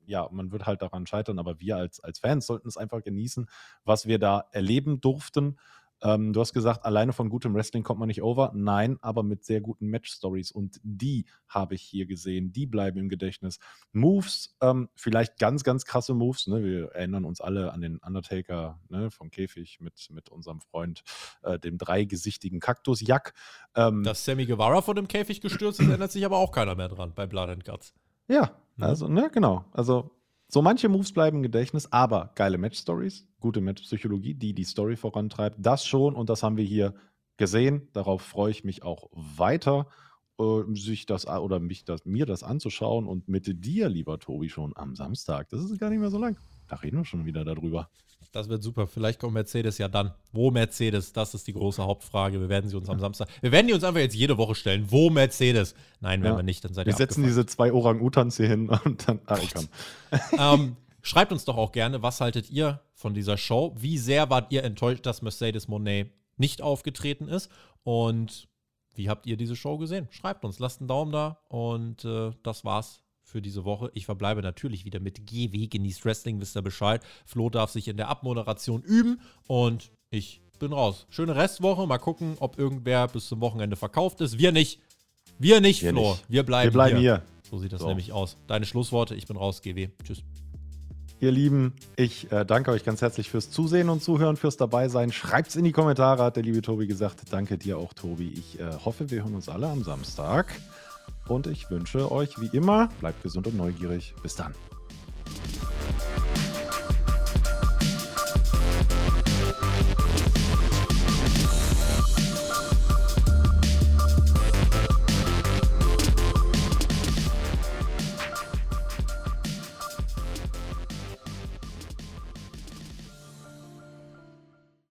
ja, man wird halt daran scheitern, aber wir als, als Fans sollten es einfach genießen, was wir da erleben durften. Ähm, du hast gesagt, alleine von gutem Wrestling kommt man nicht over. Nein, aber mit sehr guten Match-Stories. Und die habe ich hier gesehen. Die bleiben im Gedächtnis. Moves, ähm, vielleicht ganz, ganz krasse Moves. Ne? Wir erinnern uns alle an den Undertaker ne? vom Käfig mit, mit unserem Freund, äh, dem dreigesichtigen Kaktus Jack. Ähm, Dass Sammy Guevara von dem Käfig gestürzt ist, ändert sich aber auch keiner mehr dran bei Blood and Guts. Ja, mhm. also, ne, genau. Also so manche Moves bleiben im Gedächtnis, aber geile Match-Stories, gute Match-Psychologie, die die Story vorantreibt, das schon und das haben wir hier gesehen. Darauf freue ich mich auch weiter, äh, sich das oder mich das, mir das anzuschauen und mit dir, lieber Tobi, schon am Samstag. Das ist gar nicht mehr so lang. Da reden wir schon wieder darüber. Das wird super. Vielleicht kommt Mercedes ja dann. Wo Mercedes? Das ist die große Hauptfrage. Wir werden sie uns am Samstag. Wir werden die uns einfach jetzt jede Woche stellen. Wo Mercedes? Nein, werden ja. wir nicht. Dann seid wir setzen diese zwei Orang-Utans hier hin und dann. Ah, ähm, schreibt uns doch auch gerne, was haltet ihr von dieser Show? Wie sehr wart ihr enttäuscht, dass Mercedes Monet nicht aufgetreten ist? Und wie habt ihr diese Show gesehen? Schreibt uns, lasst einen Daumen da und äh, das war's für diese Woche. Ich verbleibe natürlich wieder mit GW, genießt Wrestling, wisst ihr Bescheid. Flo darf sich in der Abmoderation üben und ich bin raus. Schöne Restwoche. Mal gucken, ob irgendwer bis zum Wochenende verkauft ist. Wir nicht. Wir nicht, Wir Flo. Nicht. Wir bleiben, Wir bleiben hier. hier. So sieht das so. nämlich aus. Deine Schlussworte. Ich bin raus, GW. Tschüss. Ihr Lieben, ich äh, danke euch ganz herzlich fürs Zusehen und Zuhören, fürs Dabeisein. Schreibt es in die Kommentare, hat der liebe Tobi gesagt. Danke dir auch, Tobi. Ich äh, hoffe, wir hören uns alle am Samstag. Und ich wünsche euch wie immer, bleibt gesund und neugierig. Bis dann.